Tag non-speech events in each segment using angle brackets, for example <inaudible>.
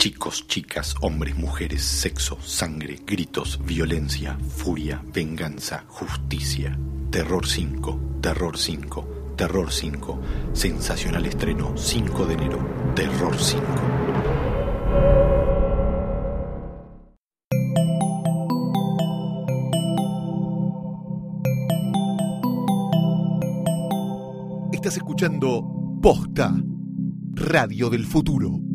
Chicos, chicas, hombres, mujeres, sexo, sangre, gritos, violencia, furia, venganza, justicia. Terror 5, Terror 5, Terror 5. Sensacional estreno 5 de enero. Terror 5. Estás escuchando Posta, Radio del Futuro.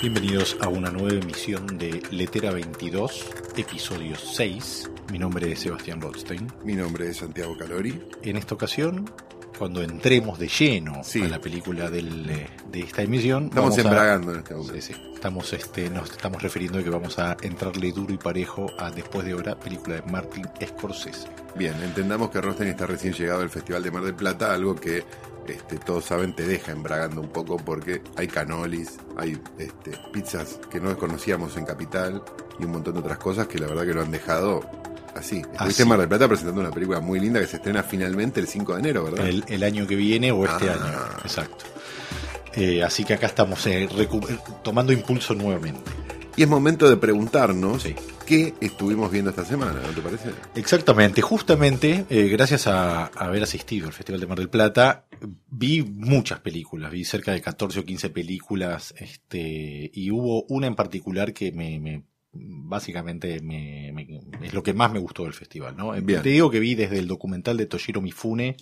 Bienvenidos a una nueva emisión de Letera 22, episodio 6. Mi nombre es Sebastián Rothstein. Mi nombre es Santiago Calori. En esta ocasión, cuando entremos de lleno Sí. a la película del, eh, de esta emisión, Estamos vamos a- embragando en este momento. Sí, sí. Estamos, este, nos estamos refiriendo a que vamos a entrarle duro y parejo a Después de Hora, película de Martin Scorsese. Bien, entendamos que Rosten está recién llegado del Festival de Mar del Plata, algo que este, todos saben te deja embragando un poco porque hay canolis, hay este, pizzas que no conocíamos en Capital y un montón de otras cosas que la verdad que lo han dejado así. Estuviste en Mar del Plata presentando una película muy linda que se estrena finalmente el 5 de enero, ¿verdad? El, el año que viene o este Ah. año. Exacto. Eh, así que acá estamos eh, eh, tomando impulso nuevamente. Y es momento de preguntarnos Sí. qué estuvimos viendo esta semana, ¿no te parece? Exactamente, justamente eh, gracias a, a haber asistido al Festival de Mar del Plata, vi muchas películas, vi cerca de 14 o 15 películas, este, y hubo una en particular que me, me- básicamente me, me- es lo que más me gustó del festival, ¿no? Eh, Bien. Te digo que vi desde el documental de Toshiro Mifune,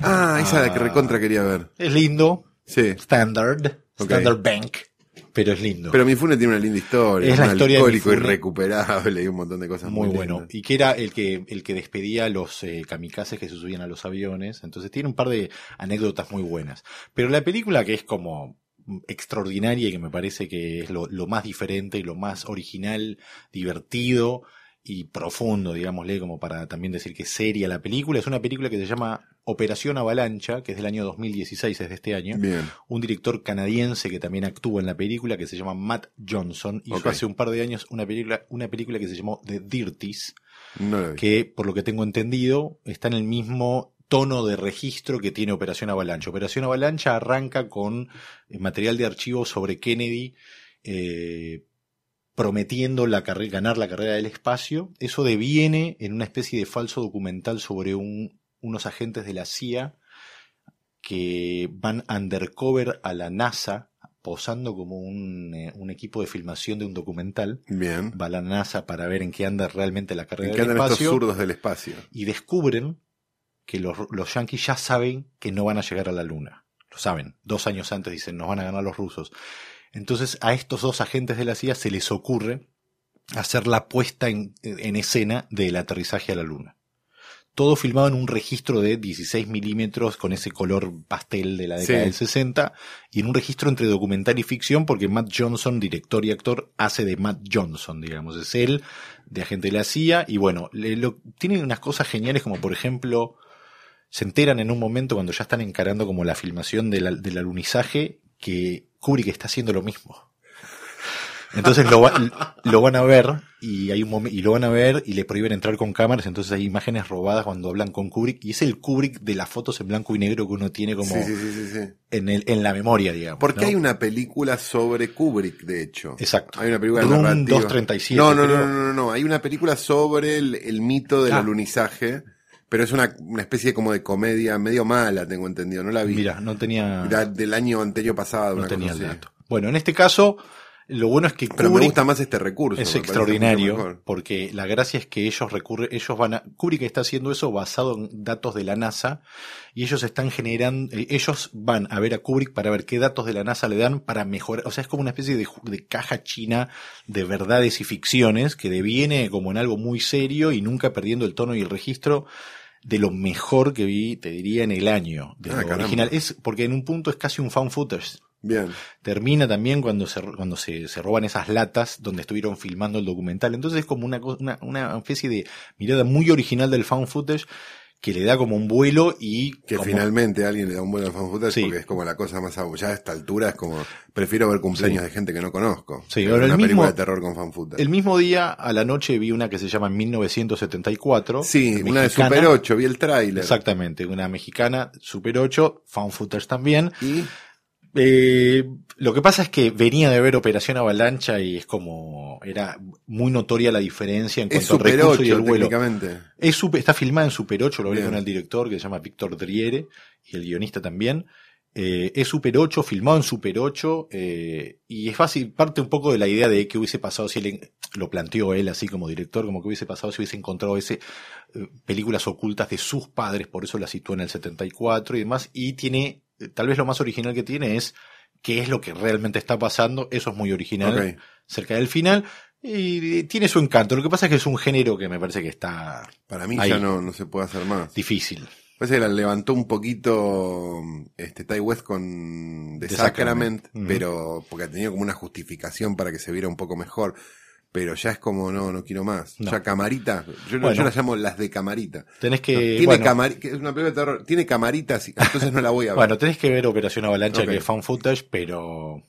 Ah, esa es la que Ah. recontra quería ver. es lindo, Sí. standard, standard bank, pero es lindo. Pero Mifune tiene una linda historia. Es la un historia de alcohólico Mifune. irrecuperable y un montón de cosas muy, Muy bueno. lindas. Y que era el que, el que despedía a los eh, kamikazes que se subían a los aviones. Entonces tiene un par de anécdotas muy buenas. Pero la película que es como extraordinaria y que me parece que es lo, lo más diferente y lo más original, divertido y profundo, digámosle, como para también decir que es seria la película, es una película que se llama Operación Avalancha, que es del año 2016, es de este año Bien. un director canadiense que también actúa en la película que se llama Matt Johnson hizo hace un par de años una película una película que se llamó The Dirties No que por lo que tengo entendido está en el mismo tono de registro que tiene Operación Avalancha. Operación Avalancha arranca con eh, material de archivo sobre Kennedy eh, prometiendo la ganar la carrera del espacio. Eso deviene en una especie de falso documental sobre un- unos agentes de la CIA que van undercover a la NASA posando como un, eh, un equipo de filmación de un documental. Bien. Va a la NASA para ver en qué anda realmente la carrera ¿En qué del andan estos zurdos del espacio? y descubren que los, los yanquis ya saben que no van a llegar a la luna. Lo saben. Dos años antes dicen, nos van a ganar los rusos. Entonces a estos dos agentes de la CIA se les ocurre hacer la puesta en, en escena del aterrizaje a la luna. Todo filmado en un registro de 16 milímetros con ese color pastel de la década Sí. del 60 y en un registro entre documental y ficción porque Matt Johnson, director y actor, hace de Matt Johnson, digamos, es él, de agente de la CIA y bueno, le- lo, tiene unas cosas geniales como por ejemplo se enteran en un momento cuando ya están encarando como la filmación del alunizaje que Kubrick está haciendo lo mismo. Entonces lo, va- lo van a ver y hay un y lo van a ver y le prohíben entrar con cámaras, entonces hay imágenes robadas cuando hablan con Kubrick y es el Kubrick de las fotos en blanco y negro que uno tiene como Sí, sí, sí, sí, sí. en el, en la memoria, digamos. Porque ¿no? hay una película sobre Kubrick, de hecho. Exacto. Hay una película Room narrativa. 237, No, no, no, no, no, no. Hay una película sobre el, el mito del Ah. alunizaje, pero es una, una especie como de comedia medio mala, tengo entendido. No la vi. Mira, no tenía, Era del año anterior pasado, no una tenía cosa el dato. Bueno, en este caso, lo bueno es que Pero me Kubrick- gusta más este recurso. Es extraordinario porque la gracia es que ellos recurren, ellos van a, Kubrick está haciendo eso basado en datos de la NASA y ellos están generando, eh, ellos van a ver a Kubrick para ver qué datos de la NASA le dan para mejorar, o sea, es como una especie de, de caja china de verdades y ficciones que deviene como en algo muy serio y nunca perdiendo el tono y el registro de lo mejor que vi, te diría, en el año, de Ah, original. Es porque en un punto es casi un found footage. Bien. Termina también cuando se, cuando se, se roban esas latas donde estuvieron filmando el documental. Entonces es como una, una, una especie de mirada muy original del found footage que le da como un vuelo y Que como- finalmente alguien le da un buen al fan footage Sí. porque es como la cosa más abu- Ya a esta altura es como. Prefiero ver cumpleaños de gente que no conozco. Sí, ahora ver el una película mismo- de terror con fan footage. el mismo día a la noche vi una que se llama 1974. Sí, una de. Super 8, vi el tráiler. Exactamente, una mexicana, Super 8, found footage también. Y Eh, lo que pasa es que venía de ver Operación Avalancha y es como, era muy notoria la diferencia en cuanto al recurso 8 y el vuelo. Es super- está filmada en Super 8, lo hablé Bien. con el director que se llama Víctor Driere y el guionista también. Eh, es Super 8, filmado en Super 8, eh, y es fácil, parte un poco de la idea de qué hubiese pasado si él, lo planteó él así como director, como que hubiese pasado si hubiese encontrado ese, eh, películas ocultas de sus padres, por eso la sitúa en el 74 y demás, y tiene, tal vez lo más original que tiene es qué es lo que realmente está pasando, eso es muy original, cerca del final, y tiene su encanto, lo que pasa es que es un género que me parece que está Para mí Ahí. ya no, no se puede hacer más. difícil. Parece que la levantó un poquito este Ty West con The, The Sacrament, pero porque ha tenido como una justificación para que se viera un poco mejor. Pero ya es como, no, no quiero más. No. Ya camarita, yo, Bueno. yo las llamo las de camarita. Tenés que, tiene bueno, que es una película de terror, tiene camaritas, entonces no la voy a ver. <laughs> bueno, tenés que ver Operación Avalancha, Ok. que es fan footage, pero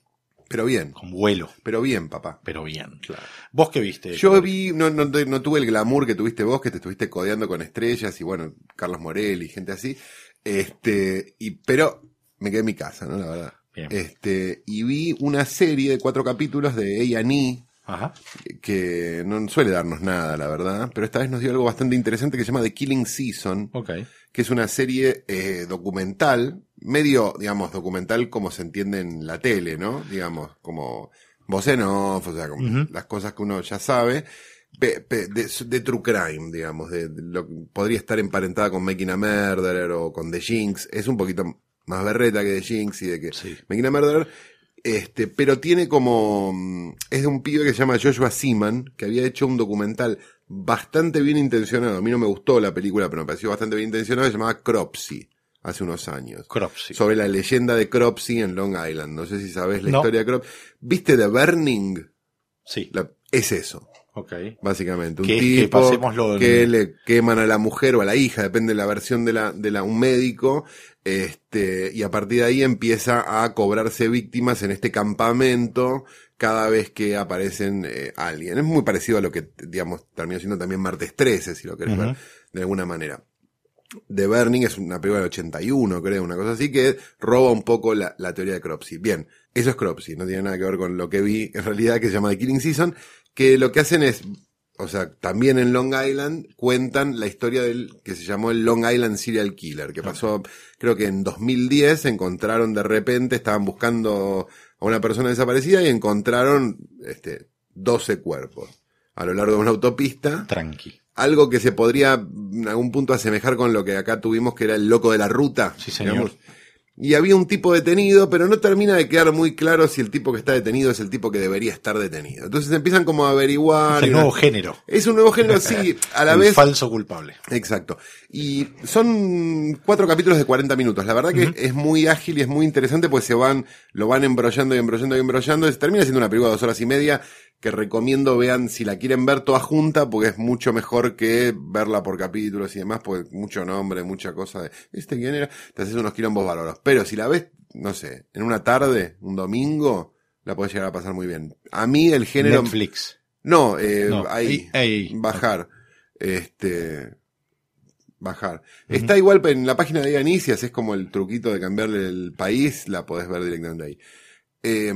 pero bien, con vuelo, pero bien, papá. pero bien. Claro. ¿Vos qué viste? Yo vi, no, no, no tuve el glamour que tuviste vos, que te estuviste codeando con estrellas y bueno, Carlos Morel y gente así. Este, y, pero me quedé en mi casa, ¿no? La verdad. Bien. Este, y vi una serie de cuatro capítulos de A&E, Ajá. que no suele darnos nada, la verdad, pero esta vez nos dio algo bastante interesante que se llama The Killing Season, Ok. que es una serie eh, documental, medio, digamos, documental como se entiende en la tele, ¿no? Digamos, como voz en off, o sea, como las cosas que uno ya sabe, pe- de, de true crime, digamos, de, de lo, podría estar emparentada con Making a Murderer o con The Jinx, es un poquito más berreta que The Jinx y de que Sí. Making a Murderer, este, pero tiene como, mm, es de un pibe que se llama Joshua Seaman, que había hecho un documental bastante bien intencionado, a mí no me gustó la película, pero me pareció bastante bien intencionado, se llamaba Cropsy, hace unos años Cropsy. sobre la leyenda de Cropsy en Long Island. No sé si sabes la No. historia de Cropsy. ¿Viste The Burning? Sí. La- es eso, Ok. básicamente. Un Que que tipo en- que le queman a la mujer o a la hija, depende de la versión de la, de la, un médico, este, y a partir de ahí empieza a cobrarse víctimas en este campamento cada vez que aparecen eh, alguien. Es muy parecido a lo que, digamos, terminó siendo también Martes 13, si lo querés ver de alguna manera. The Burning es una película del 81, creo, una cosa así, que roba un poco la, la teoría de Cropsy. Bien, eso es Cropsy, no tiene nada que ver con lo que vi en realidad, que se llama The Killing Season, que lo que hacen es, o sea, también en Long Island cuentan la historia del que se llamó el Long Island Serial Killer, que pasó, creo que en 2010 encontraron de repente, estaban buscando a una persona desaparecida y encontraron, este, 12 cuerpos a lo largo de una autopista Tranqui. algo que se podría en algún punto asemejar con lo que acá tuvimos, que era el loco de la ruta. Sí, señor. Y había un tipo detenido, pero no termina de quedar muy claro si el tipo que está detenido es el tipo que debería estar detenido. Entonces empiezan como a averiguar. Es y nuevo una- género. Es un nuevo género, <laughs> sí, a la el vez. falso culpable. Exacto. Y son cuatro capítulos de 40 minutos. La verdad que es muy ágil y es muy interesante, pues se van, lo van embrollando y embrollando y embrollando. Se termina siendo una película de dos horas y media que recomiendo vean si la quieren ver toda junta, porque es mucho mejor que verla por capítulos y demás, porque mucho nombre, mucha cosa de, ¿este quién era? Te haces unos quilombos bárbaros. Pero si la ves, no sé, en una tarde, un domingo, la podés llegar a pasar muy bien. A mí el género... Netflix. No, eh, No, ahí, ahí, ahí. bajar. Este, bajar. Está igual en la página de Anicias, es como el truquito de cambiarle el país, la podés ver directamente ahí. Eh,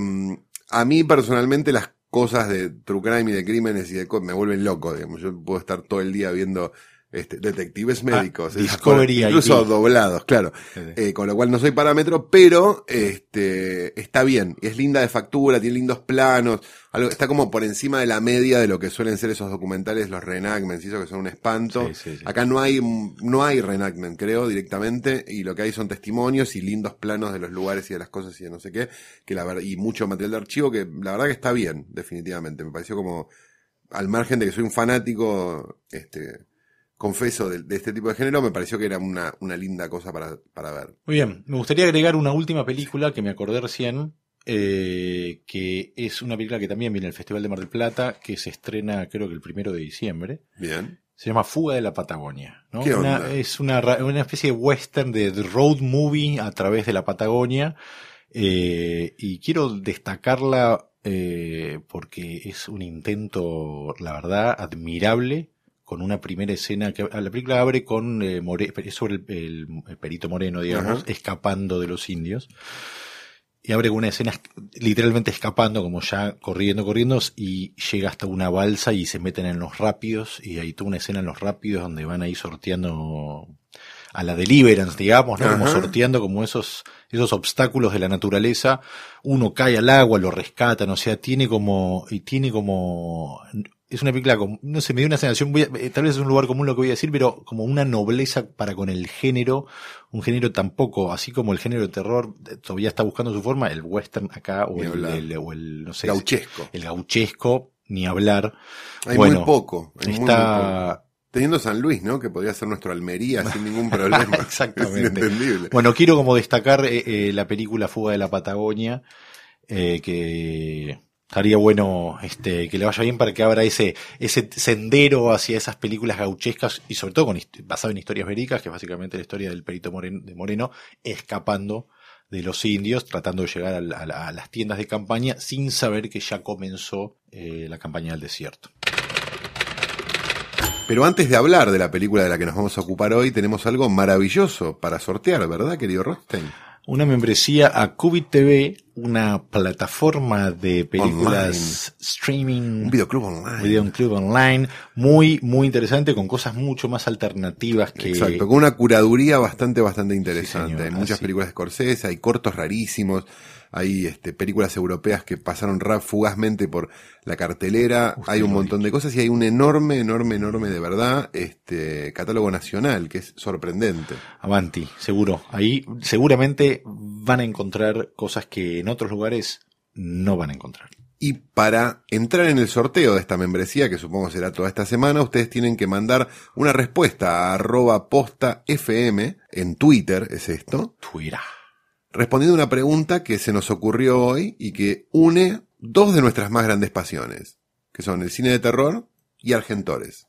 a mí personalmente las cosas de true crime y de crímenes y de me vuelven loco, digamos. Yo puedo estar todo el día viendo este, detectives médicos, esas Ah, Discovery incluso doblados, claro. Eh, con lo cual no soy parámetro, pero este está bien, es linda de factura, tiene lindos planos, algo, está como por encima de la media de lo que suelen ser esos documentales, los reenactments, y eso que son un espanto. Sí, sí, sí. Acá no hay, no hay reenactment, creo, directamente, y lo que hay son testimonios y lindos planos de los lugares y de las cosas y de no sé qué, que la verdad, y mucho material de archivo que la verdad que está bien, definitivamente. Me pareció como, al margen de que soy un fanático, este, confeso de, de este tipo de género, me pareció que era una, una linda cosa para, para ver. Muy bien, me gustaría agregar una última película que me acordé recién, eh, que es una película que también viene al Festival de Mar del Plata, que se estrena creo que el primero de diciembre. Bien. Se llama Fuga de la Patagonia. ¿no? ¿Qué Una- onda? es una, una especie de western de de road movie a través de la Patagonia. eh, y quiero destacarla eh, porque es un intento, la verdad, admirable con una primera escena que la película abre con eh, More- es sobre el, perito Moreno, digamos, Ajá. escapando de los indios. Y abre con una escena literalmente escapando, como ya corriendo, corriendo, y llega hasta una balsa y se meten en los rápidos, y hay toda una escena en los rápidos donde van ahí sorteando a la deliverance, digamos, ¿no? Como sorteando como esos, esos obstáculos de la naturaleza. Uno cae al agua, lo rescatan, o sea, tiene como, y tiene como, es una película, como, no sé, me dio una sensación, voy a- eh, tal vez es un lugar común lo que voy a decir, pero como una nobleza para con el género, un género tampoco, así como el género de terror eh, todavía está buscando su forma, el western acá, o el, el- o el, no sé, Gauchesco. el gauchesco, ni hablar. Hay bueno, muy poco. hay muy, muy poco. Está, Teniendo San Luis, ¿no? Que podría ser nuestro Almería <laughs> sin ningún problema. <laughs> Exactamente. Es. Bueno, quiero como destacar eh, eh, la película Fuga de la Patagonia, eh, que estaría bueno este, que le vaya bien para que abra ese, ese sendero hacia esas películas gauchescas y sobre todo con, basado en historias verídicas, que es básicamente la historia del perito Moreno, de Moreno escapando de los indios, tratando de llegar a las tiendas de campaña sin saber que ya comenzó eh, la campaña del desierto. Pero antes de hablar de la película de la que nos vamos a ocupar hoy, tenemos algo maravilloso para sortear, ¿verdad, querido Rothstein? Una membresía a Cubit TV, una plataforma de películas streaming. Un videoclub online. Video Club Online, muy, muy interesante, con cosas mucho más alternativas que... Exacto, con una curaduría bastante, bastante interesante. hay muchas así. películas de Scorsese, hay cortos rarísimos, hay este, películas europeas que pasaron fugazmente por la cartelera, hay un montón de cosas y hay un enorme, enorme, enorme de verdad, este, catálogo nacional, que es sorprendente. Avanti, seguro. Ahí seguramente van a encontrar cosas que en otros lugares no van a encontrar. Y para entrar en el sorteo de esta membresía, que supongo será toda esta semana, ustedes tienen que mandar una respuesta a arroba posta FM, en Twitter es esto, Twitter. Respondiendo a una pregunta que se nos ocurrió hoy y que une dos de nuestras más grandes pasiones, que son el cine de terror y Argentores.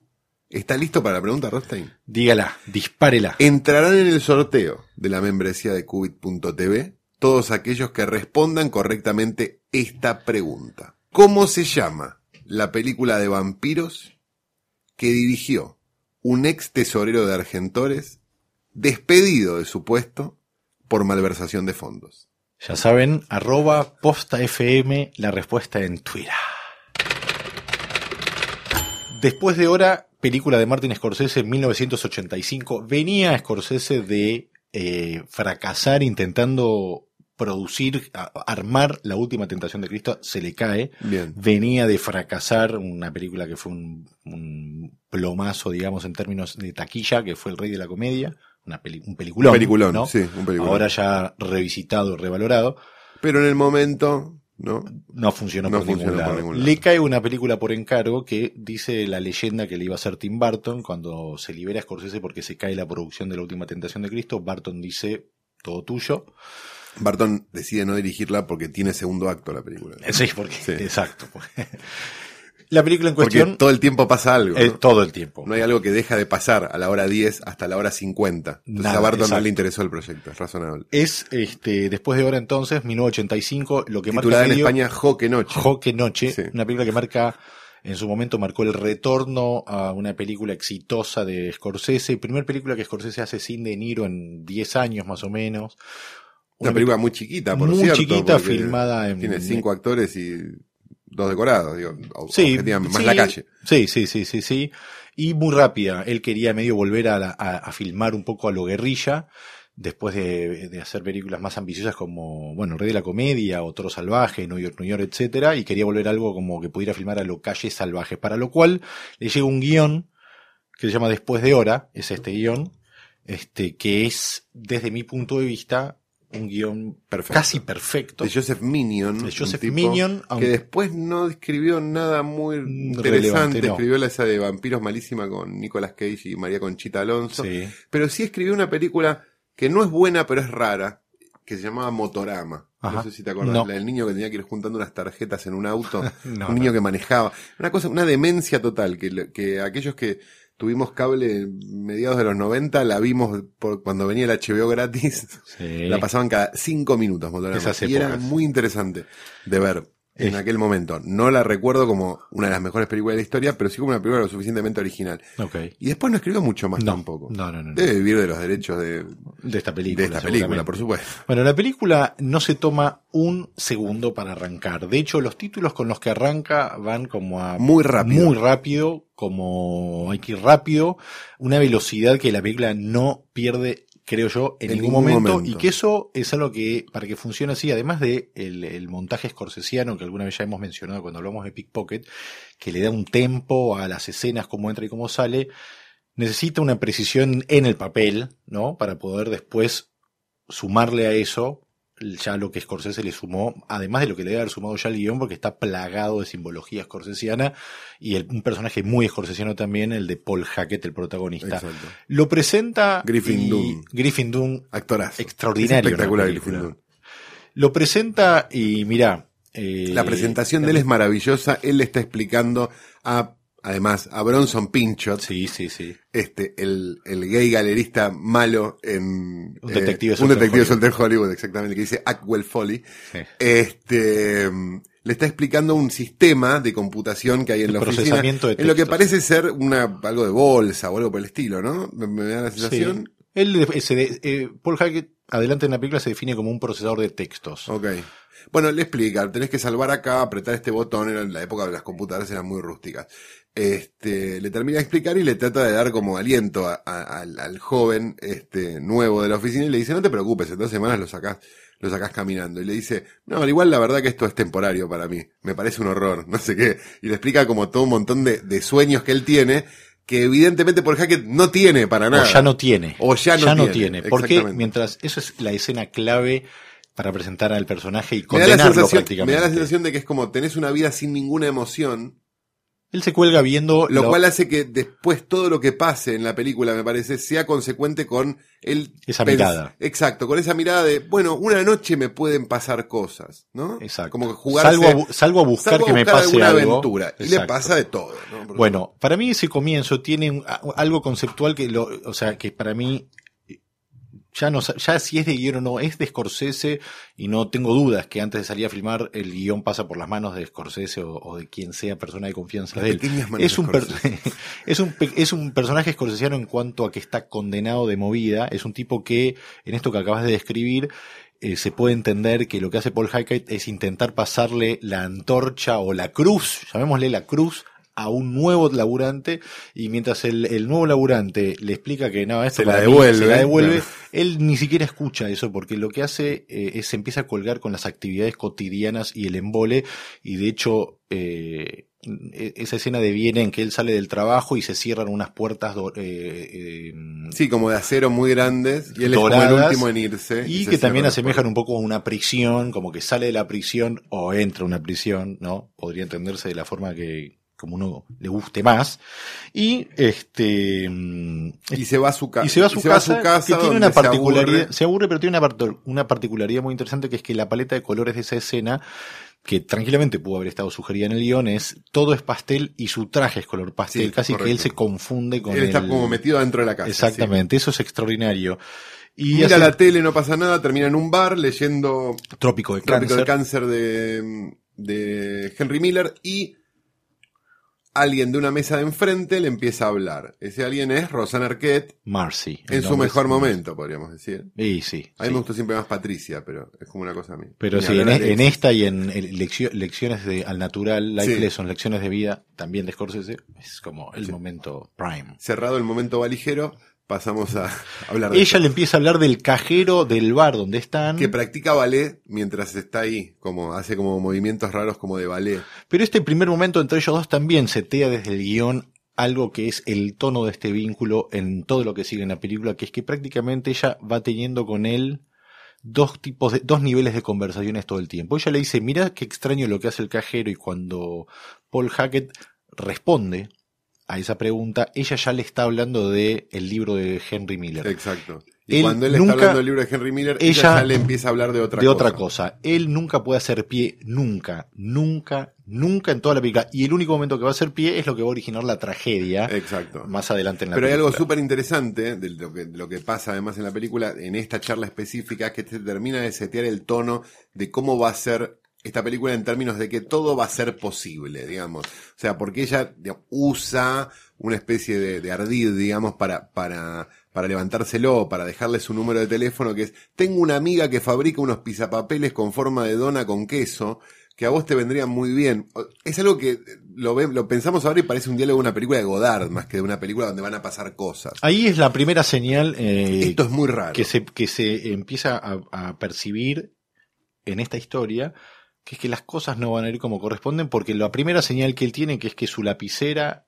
¿Está listo para la pregunta, Rostein? Dígala, dispárela. Entrarán en el sorteo de la membresía de Qubit.tv todos aquellos que respondan correctamente esta pregunta. ¿Cómo se llama la película de vampiros que dirigió un ex tesorero de Argentores despedido de su puesto por malversación de fondos? Ya saben, arroba posta FM, la respuesta en Twitter. Después de hora, película de Martin Scorsese en 1985. Venía Scorsese de eh, fracasar intentando producir, a- armar la última tentación de Cristo, se le cae. Bien. Venía de fracasar una película que fue un, un plomazo, digamos, en términos de taquilla, que fue El Rey de la Comedia, una peli- un peliculón. Un peliculón, ¿no? sí, un peliculón. Ahora ya revisitado, revalorado, Pero en el momento, ¿no? no funcionó, No por, funcionó ningún por lado. ningún lado. Le cae una película por encargo que dice la leyenda que le iba a hacer Tim Burton cuando se libera Scorsese porque se cae la producción de la última tentación de Cristo. Barton dice todo tuyo. Barton decide no dirigirla porque tiene segundo acto la película. Sí, porque, Sí. exacto. <laughs> la película en Porque cuestión, todo el tiempo pasa algo. eh, todo el tiempo. No hay algo que deja de pasar a la hora 10 hasta la hora 50. Entonces Nada, a Barton no le interesó el proyecto, es razonable. Es, este, después de hora entonces, 1985, lo que Titulada marca en medio- España Joque Noche. Joque Noche, Sí. una película que marca, en su momento marcó el retorno a una película exitosa de Scorsese, primer película que Scorsese hace sin De Niro en 10 años más o menos. Una película muy chiquita, por muy cierto. chiquita, porque filmada en- Tiene cinco actores y dos decorados, digo, Sí, más sí, la calle. Sí, sí, sí, sí, sí. Y muy rápida. Él quería medio volver a, la- a- a filmar un poco a lo guerrilla, después de, de hacer películas más ambiciosas como, bueno, El Rey de la Comedia, o Toro Salvaje, New York, New York, etcétera, y quería volver a algo como que pudiera filmar a lo calles salvajes, para lo cual le llega un guion que se llama Después de Hora, es este guion, este, que es, desde mi punto de vista, un guion Perfecto. casi perfecto. De Joseph Minion. De Joseph Minion, aunque- Que después no escribió nada muy Relevante, interesante. no. Escribió la esa de vampiros malísima con Nicolas Cage y María Conchita Alonso. Sí. Pero sí escribió una película que no es buena, pero es rara, que se llamaba Motorama. Ajá. No sé si te acuerdas. No. La del niño que tenía que ir juntando unas tarjetas en un auto. <laughs> No, un niño no. que manejaba. Una cosa, una demencia total, que, que aquellos que tuvimos cable mediados de los 90, la vimos por, cuando venía el HBO gratis. Sí. La pasaban cada cinco minutos. Esas Y era muy interesante de ver en Es- aquel momento. No la recuerdo como una de las mejores películas de la historia, pero sí como una película lo suficientemente original. Ok. Y después no escribió mucho más No, tampoco. no, no, no. Debe vivir de los derechos de, De esta de película. esta película, por supuesto. Bueno, la película no se toma un segundo para arrancar. De hecho, los títulos con los que arranca van como a Muy rápido. muy rápido, como hay que ir rápido, una velocidad que la película no pierde, creo yo, en, En ningún, ningún momento, momento. y que eso es algo que, para que funcione así, además de el, el montaje scorsesiano que alguna vez ya hemos mencionado cuando hablamos de Pickpocket, que le da un tempo a las escenas, cómo entra y cómo sale, necesita una precisión en el papel, ¿no? Para poder después sumarle a eso ya lo que Scorsese le sumó, además de lo que le debe haber sumado ya el guion, porque está plagado de simbología scorsesiana y el- un personaje muy scorsesiano también, el de Paul Hackett, el protagonista. Exacto. Lo presenta Griffin Dunne. Griffin Dunne Actorazo. Extraordinario Es espectacular la Griffin. Dunne. lo presenta y mira, eh, La presentación de él es maravillosa. Él le está explicando a, además, a Bronson Pinchot, Sí, sí, sí. este, el, el gay galerista malo en Un detective un soltero en detective Hollywood. Hollywood, exactamente, que dice Ackwell Foley. Sí. Este, le está explicando un sistema de computación que hay en El la oficina. de En lo que parece ser una, algo de bolsa o algo por el estilo, ¿no? Me, me da la sensación. Sí. Él, de- eh, Paul Hackett, adelante en la película, se define como un procesador de textos. Ok. Bueno, le explica, tenés que salvar acá, apretar este botón, era en la época de las computadoras eran muy rústicas. Este, le termina de explicar y le trata de dar como aliento a- a- al, al joven, este, nuevo de la oficina y le dice, no te preocupes, en dos semanas lo sacás, lo sacás caminando. Y le dice, no, al igual la verdad que esto es temporario para mí, me parece un horror, no sé qué. Y le explica como todo un montón de, de sueños que él tiene, que evidentemente por Hackett no tiene para nada. O ya no tiene. O ya no tiene, Porque exactamente. mientras, eso es la escena clave para presentar al personaje y me da, la condenarlo sensación, me prácticamente. da la sensación de que es como tenés una vida sin ninguna emoción, Él se cuelga viendo Lo cual hace que después todo lo que pase en la película, me parece, sea consecuente con el... Esa mirada. Exacto, con esa mirada de, bueno, una noche me pueden pasar cosas, ¿no? Exacto. Como que jugarse... salgo, a, salgo a buscar salgo a que me pase alguna algo. aventura. Y le pasa de todo, Bueno, para mí ese comienzo tiene algo conceptual que lo, o sea, que para mí ya no, ya si es de guion o no, es de Scorsese y no tengo dudas que antes de salir a filmar el guion pasa por las manos de Scorsese o, o de quien sea persona de confianza de él. <laughs> Es un, per- es un, es un personaje scorsesiano en cuanto a que está condenado de movida. Es un tipo que, en esto que acabas de describir, eh, se puede entender que lo que hace Paul Hackett es intentar pasarle la antorcha o la cruz, llamémosle la cruz, a un nuevo laburante y mientras el, el nuevo laburante le explica que no, esto Se la mí devuelve, se la devuelve, él ni siquiera escucha eso porque lo que hace eh, es se empieza a colgar con las actividades cotidianas y el embole y de hecho eh, e- esa escena deviene en que él sale del trabajo y se cierran unas puertas eh, eh, Sí, como de acero muy grandes, y él es como el Doradas, último en irse. y se que también asemejan un poco a una prisión, como que sale de la prisión o entra a una prisión, ¿no? Podría entenderse de la forma que como uno le guste más. Y este Y se va a su, ca- y se va a su, casa, que tiene una se particularidad, aburre. se aburre, pero tiene una, part- una particularidad muy interesante que es que la paleta de colores de esa escena, que tranquilamente pudo haber estado sugerida en el guion, es todo es pastel y su traje es color pastel, Sí, casi que él se confunde con Él está el- como metido dentro de la casa. Exactamente, eso es extraordinario. Y Mira hace- la tele, no pasa nada, termina en un bar leyendo Trópico de Trópico Cáncer. de Cáncer de, de Henry Miller y alguien de una mesa de enfrente le empieza a hablar. Ese alguien es Rosanna Arquette Marcy. en su mejor momento, podríamos decir. Y sí. A mí sí. me gustó siempre más Patricia, pero es como una cosa a mí. Pero Ni sí, en, esta y en, en leccio- lecciones de al natural, life Sí. lessons, lecciones de vida, también de Scorsese, es como el Sí. momento prime. Cerrado el momento valijero, pasamos a <laughs> hablar de Ella esto. le empieza a hablar del cajero del bar donde están. que practica ballet mientras está ahí, como hace como movimientos raros como de ballet. Pero este primer momento entre ellos dos también setea desde el guion algo que es el tono de este vínculo en todo lo que sigue en la película, que es que prácticamente ella va teniendo con él dos tipos de, dos niveles de conversaciones todo el tiempo. Ella le dice, mira qué extraño lo que hace el cajero y cuando Paul Hackett responde a esa pregunta, ella ya le está hablando de el libro de Henry Miller. Exacto. Y Él cuando él nunca- está hablando del libro de Henry Miller, ella, ella- ya le empieza a hablar de otra de cosa. otra cosa. Él nunca puede hacer pie, nunca, nunca, nunca en toda la película. Y el único momento que va a hacer pie es lo que va a originar la tragedia Exacto. más adelante en la Pero hay algo película. súper interesante de lo que, de lo que pasa además en la película, en esta charla específica, es que te termina de setear el tono de cómo va a ser esta película en términos de que todo va a ser posible, digamos. O sea, porque ella digamos, usa una especie de, de ardid, digamos, para, para, para levantárselo, para dejarle su número de teléfono, que es, tengo una amiga que fabrica unos pisapapeles con forma de dona con queso, que a vos te vendrían muy bien. Es algo que lo, ve- lo pensamos ahora y parece un diálogo de una película de Godard, más que de una película donde van a pasar cosas. Ahí es la primera señal eh, Esto es muy raro. que, se, que se empieza a, a percibir en esta historia, que es que las cosas no van a ir como corresponden, porque la primera señal que él tiene, que es que su lapicera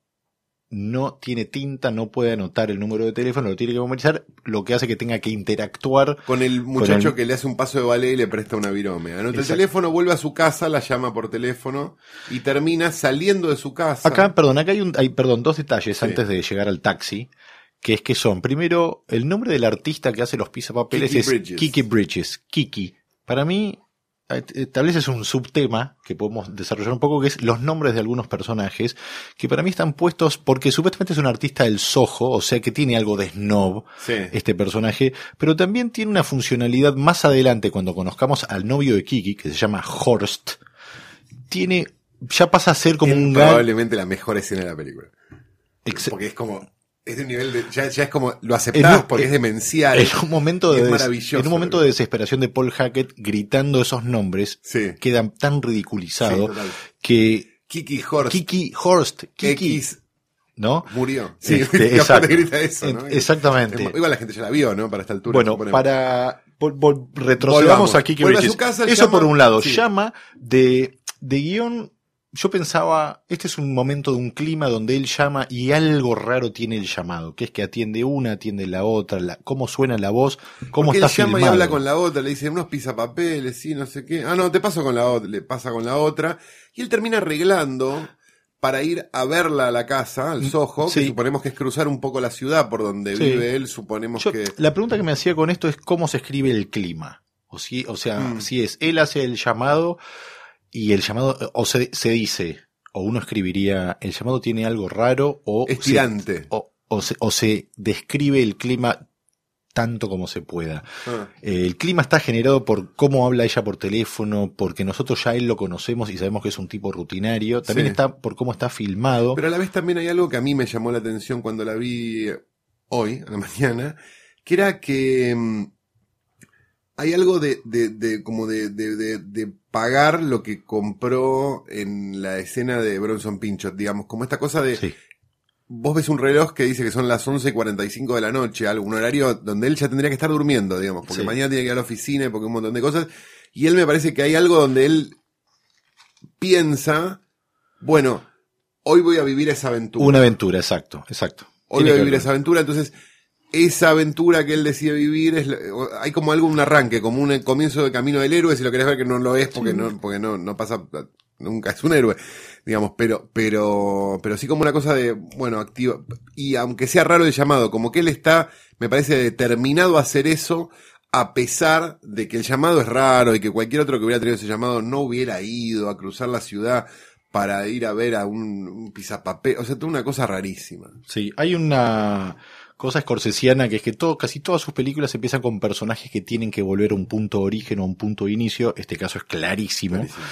no tiene tinta, no puede anotar el número de teléfono, lo tiene que memorizar, lo que hace que tenga que interactuar Con el muchacho el- que le hace un paso de ballet y le presta una virome. Anota el teléfono, vuelve a su casa, la llama por teléfono y termina saliendo de su casa. Acá, perdón, acá hay un, hay, perdón, dos detalles Sí. antes de llegar al taxi, que es que son, primero, el nombre del artista que hace los pisapapeles Kiki es Bridges. Kiki Bridges. Kiki. Para mí, eh, eh, un subtema que podemos desarrollar un poco, que es los nombres de algunos personajes, que para mí están puestos porque supuestamente es un artista del Soho, o sea que tiene algo de snob Sí. este personaje, pero también tiene una funcionalidad más adelante cuando conozcamos al novio de Kiki, que se llama Horst, tiene, ya pasa a ser como Es un probablemente la mejor escena de la película. Porque es como, es de un nivel de, ya, ya es como, lo aceptás un- porque es demencial. en un momento es de maravilloso, en un momento de desesperación de Paul Hackett gritando esos nombres Sí. queda tan ridiculizado que Kiki Horst Kiki Horst Kiki X ¿no? murió. Sí, Este, <laughs> exacto. grita eso, ¿no? En- exactamente. Igual la gente ya la vio, ¿no? Para esta altura. Bueno, para vol- vol- retrocedamos Volvamos. a Kiki a su casa, Eso llama- por un lado, sí. llama de de guion yo pensaba, este es un momento de un clima donde él llama y algo raro tiene el llamado, que es que atiende una, atiende la otra, la, cómo suena la voz, cómo Porque está él llama filmado. y habla con la otra, le dice unos pisapapeles, sí, no sé qué. Ah, no, te paso con la otra, le pasa con la otra. Y él termina arreglando para ir a verla a la casa, al Soho, que suponemos que es cruzar un poco la ciudad por donde Sí. vive él, suponemos Yo- que... La pregunta que me hacía con esto es cómo se escribe el clima. O, si, o sea, Mm. si es él hace el llamado y el llamado, o se, se dice, o uno escribiría, el llamado tiene algo raro, o, Es se, o, o se, o se describe el clima tanto como se pueda. Ah. Eh, el clima está generado por cómo habla ella por teléfono, porque nosotros ya él lo conocemos y sabemos que es un tipo rutinario. También Sí. está por cómo está filmado. Pero a la vez también hay algo que a mí me llamó la atención cuando la vi hoy, a la <laughs> mañana, que era que mm, hay algo de, de, de como de, de, de, de pagar lo que compró en la escena de Bronson Pinchot, digamos, como esta cosa de Sí. vos ves un reloj que dice que son las 11.45 de la noche, algún horario donde él ya tendría que estar durmiendo, digamos, porque Sí. mañana tiene que ir a la oficina y porque un montón de cosas, y él me parece que hay algo donde él piensa, bueno, hoy voy a vivir esa aventura. Una aventura, exacto, exacto. Hoy Tiene voy a vivir esa aventura, entonces esa aventura que él decide vivir es hay como algo un arranque, como un comienzo de camino del héroe, si lo querés ver que no lo es porque no porque no no pasa nunca es un héroe, digamos, pero pero pero sí como una cosa de bueno, activa y aunque sea raro el llamado, como que él está me parece determinado a hacer eso a pesar de que el llamado es raro y que cualquier otro que hubiera tenido ese llamado no hubiera ido a cruzar la ciudad para ir a ver a un, un pisapapel, o sea, toda una cosa rarísima. Sí, hay una cosa escorsesiana que es que todo, casi todas sus películas empiezan con personajes que tienen que volver a un punto de origen o a un punto de inicio. Este caso es clarísimo. Clarísimo.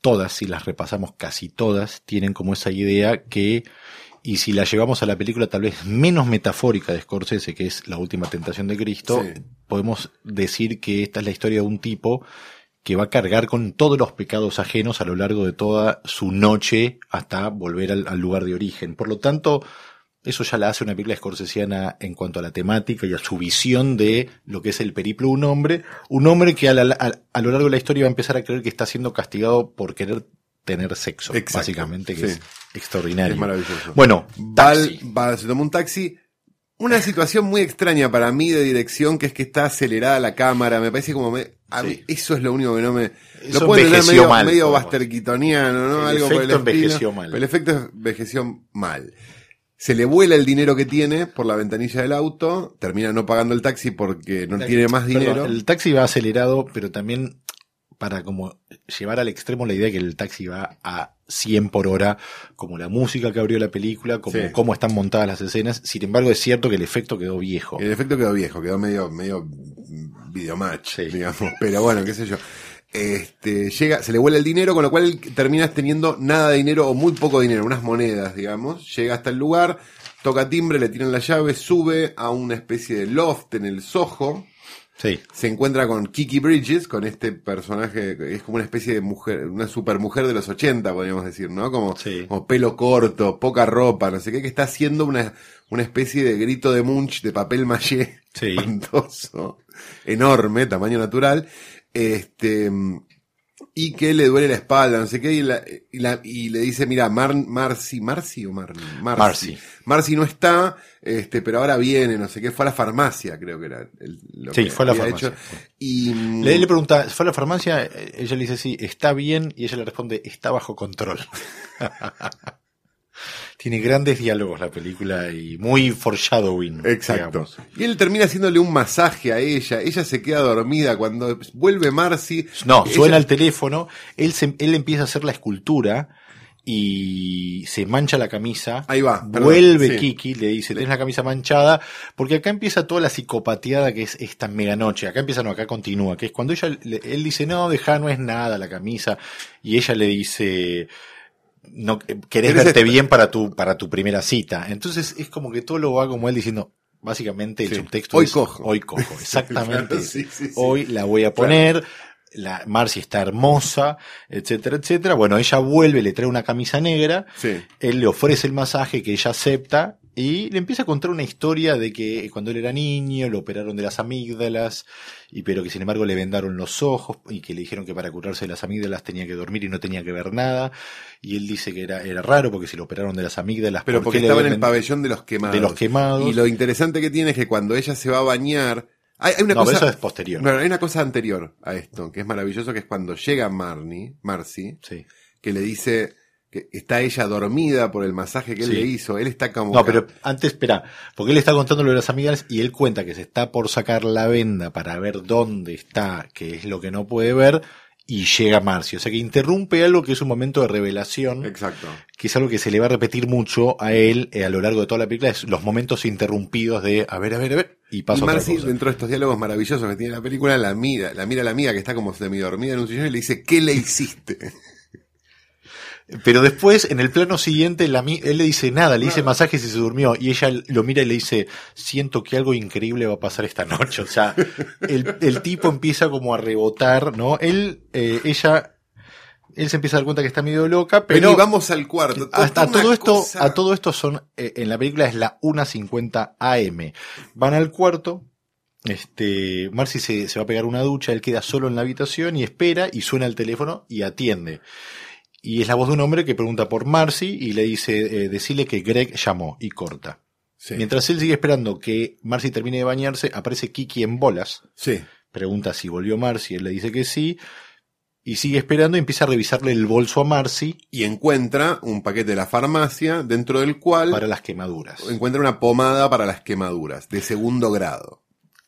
Todas, si las repasamos casi todas, tienen como esa idea que, y si la llevamos a la película tal vez menos metafórica de Scorsese, que es La Última Tentación de Cristo, Sí. podemos decir que esta es la historia de un tipo que va a cargar con todos los pecados ajenos a lo largo de toda su noche hasta volver al, al lugar de origen. Por lo tanto, eso ya la hace una película scorsesiana en cuanto a la temática y a su visión de lo que es el periplo de un hombre. Un hombre que a, la- a- a lo largo de la historia va a empezar a creer que está siendo castigado por querer tener sexo, Exacto, básicamente, que sí. es extraordinario. Es maravilloso. Bueno, taxi. va, se toma un taxi. Una situación muy extraña para mí de dirección, que es que está acelerada la cámara. Me parece como me, a Sí. eso es lo único que no me. Eso lo pueden tener medio, mal, medio ¿no? El Algo por el efecto estilo, envejeció mal. el efecto envejeció mal. Se le vuela el dinero que tiene por la ventanilla del auto, termina no pagando el taxi porque no tiene más Perdón, dinero. el taxi va acelerado, pero también para como llevar al extremo la idea de que el taxi va a 100 por hora, como la música que abrió la película, como Sí. cómo están montadas las escenas. Sin embargo, es cierto que el efecto quedó viejo. El efecto quedó viejo, quedó medio, medio videomatch, Sí. digamos. Pero bueno, qué sé yo. Este, llega, se le vuela el dinero, con lo cual él termina teniendo nada de dinero o muy poco dinero, unas monedas, digamos. Llega hasta el lugar, toca timbre, le tiran la llave, sube a una especie de loft en el Soho. Sí. Se encuentra con Kiki Bridges, con este personaje, que es como una especie de mujer, una supermujer de los 80, podríamos decir, ¿no? Como, Sí. como pelo corto, poca ropa, no sé qué, que está haciendo una, una especie de grito de Munch de papel maché Sí. <laughs> espantoso, enorme, tamaño natural, este, y que le duele la espalda, no sé qué, y, la- y la- y le dice, mira, Mar, Marcy, Marcy o Marley, Marcy, Marcy. Marcy no está, este, pero ahora viene, no sé qué, fue a la farmacia, creo que era el- lo Sí, que fue a la farmacia. hecho. Y, mm, Le, le pregunta, ¿fue a la farmacia? Ella le dice, sí, está bien. Y ella le responde, está bajo control. <laughs> Tiene grandes diálogos la película y muy foreshadowing. Exacto. digamos. Y él termina haciéndole un masaje a ella. Ella se queda dormida cuando vuelve Marcy. No, ella- suena el teléfono, él, se, él empieza a hacer la escultura y se mancha la camisa. Ahí va, perdón, vuelve sí. Kiki, le dice, tenés la camisa manchada, porque acá empieza toda la psicopateada que es esta meganoche. Acá empieza, no, acá continúa, que es cuando ella, él dice, no, deja, no es nada la camisa, y ella le dice, no, eh, querés ¿Querés verte bien para tu, para tu primera cita. Entonces es como que todo lo va como él diciendo, básicamente el Sí. subtexto Hoy es, cojo. hoy cojo, <laughs> exactamente. Claro, sí, sí, sí. Hoy la voy a poner. La Marcy está hermosa, etcétera, etcétera. Bueno, ella vuelve, le trae una camisa negra, él le ofrece el masaje que ella acepta y le empieza a contar una historia de que cuando él era niño lo operaron de las amígdalas y pero que sin embargo le vendaron los ojos y que le dijeron que para curarse de las amígdalas tenía que dormir y no tenía que ver nada y él dice que era era raro porque si lo operaron de las amígdalas Pero ¿por porque estaba en el pabellón de los quemados. de los quemados Y lo interesante que tiene es que cuando ella se va a bañar. Hay, hay una no, cosa. eso es posterior. Bueno, hay una cosa anterior a esto, que es maravilloso, que es cuando llega Marnie, Marcy, Sí. que le dice que está ella dormida por el masaje que él Sí. le hizo. Él está como. No, pero antes, espera, porque él está contando lo de las amígdalas y él cuenta que se está por sacar la venda para ver dónde está, que es lo que no puede ver, y llega Marcy. O sea que interrumpe algo que es un momento de revelación, Exacto. que es algo que se le va a repetir mucho a él eh, a lo largo de toda la película, es los momentos interrumpidos de, a ver, a ver, a ver, y pasa y otra Marcy, cosa. dentro de estos diálogos maravillosos que tiene la película, la mira, la mira a la amiga que está como semidormida en un sillón y le dice, ¿qué le hiciste? Pero después, en el plano siguiente, la, él le dice nada, le dice masajes y se durmió. Y ella lo mira y le dice, siento que algo increíble va a pasar esta noche. O sea, el, el tipo empieza como a rebotar, ¿no? Él, eh, ella, él se empieza a dar cuenta que está medio loca, Pero pero vamos al cuarto. hasta Toda todo esto, cosa- a todo esto son, eh, en la película es la 1.50 AM. Van al cuarto, este, Marcy se, se va a pegar una ducha, él queda solo en la habitación y espera y suena el teléfono y atiende. Y es la voz de un hombre que pregunta por Marcy y le dice, eh, decirle que Greg llamó y corta. Sí. Mientras él sigue esperando que Marcy termine de bañarse, aparece Kiki en bolas, Sí. pregunta si volvió Marcy, él le dice que sí, y sigue esperando y empieza a revisarle el bolso a Marcy Y encuentra un paquete de la farmacia dentro del cual para las quemaduras. encuentra una pomada para las quemaduras de segundo grado.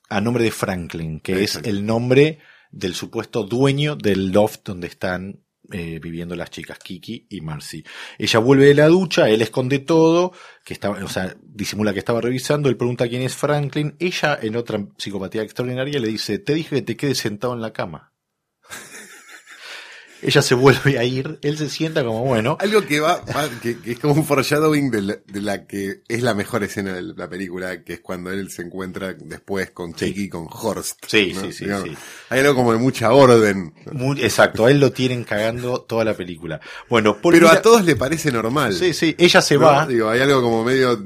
a nombre de Franklin, que Exacto. es el nombre del supuesto dueño del loft donde están eh, viviendo las chicas Kiki y Marcy. Ella vuelve de la ducha, él esconde todo, que estaba, o sea, disimula que estaba revisando, él pregunta quién es Franklin, ella en otra psicopatía extraordinaria le dice, te dije que te quedes sentado en la cama. Ella se vuelve a ir, él se sienta como bueno, Algo que va, va- que, que es como un foreshadowing de la, de la que es la mejor escena de la película, que es cuando él se encuentra después con Sí. Y con Horst. Sí, ¿no? sí, sí, Digamos, sí. Hay algo como de mucha orden. Muy- exacto, a él lo tienen cagando toda la película. Bueno, Pero mira- a todos le parece normal. Sí, sí, ella se ¿no? va. Digo, hay algo como medio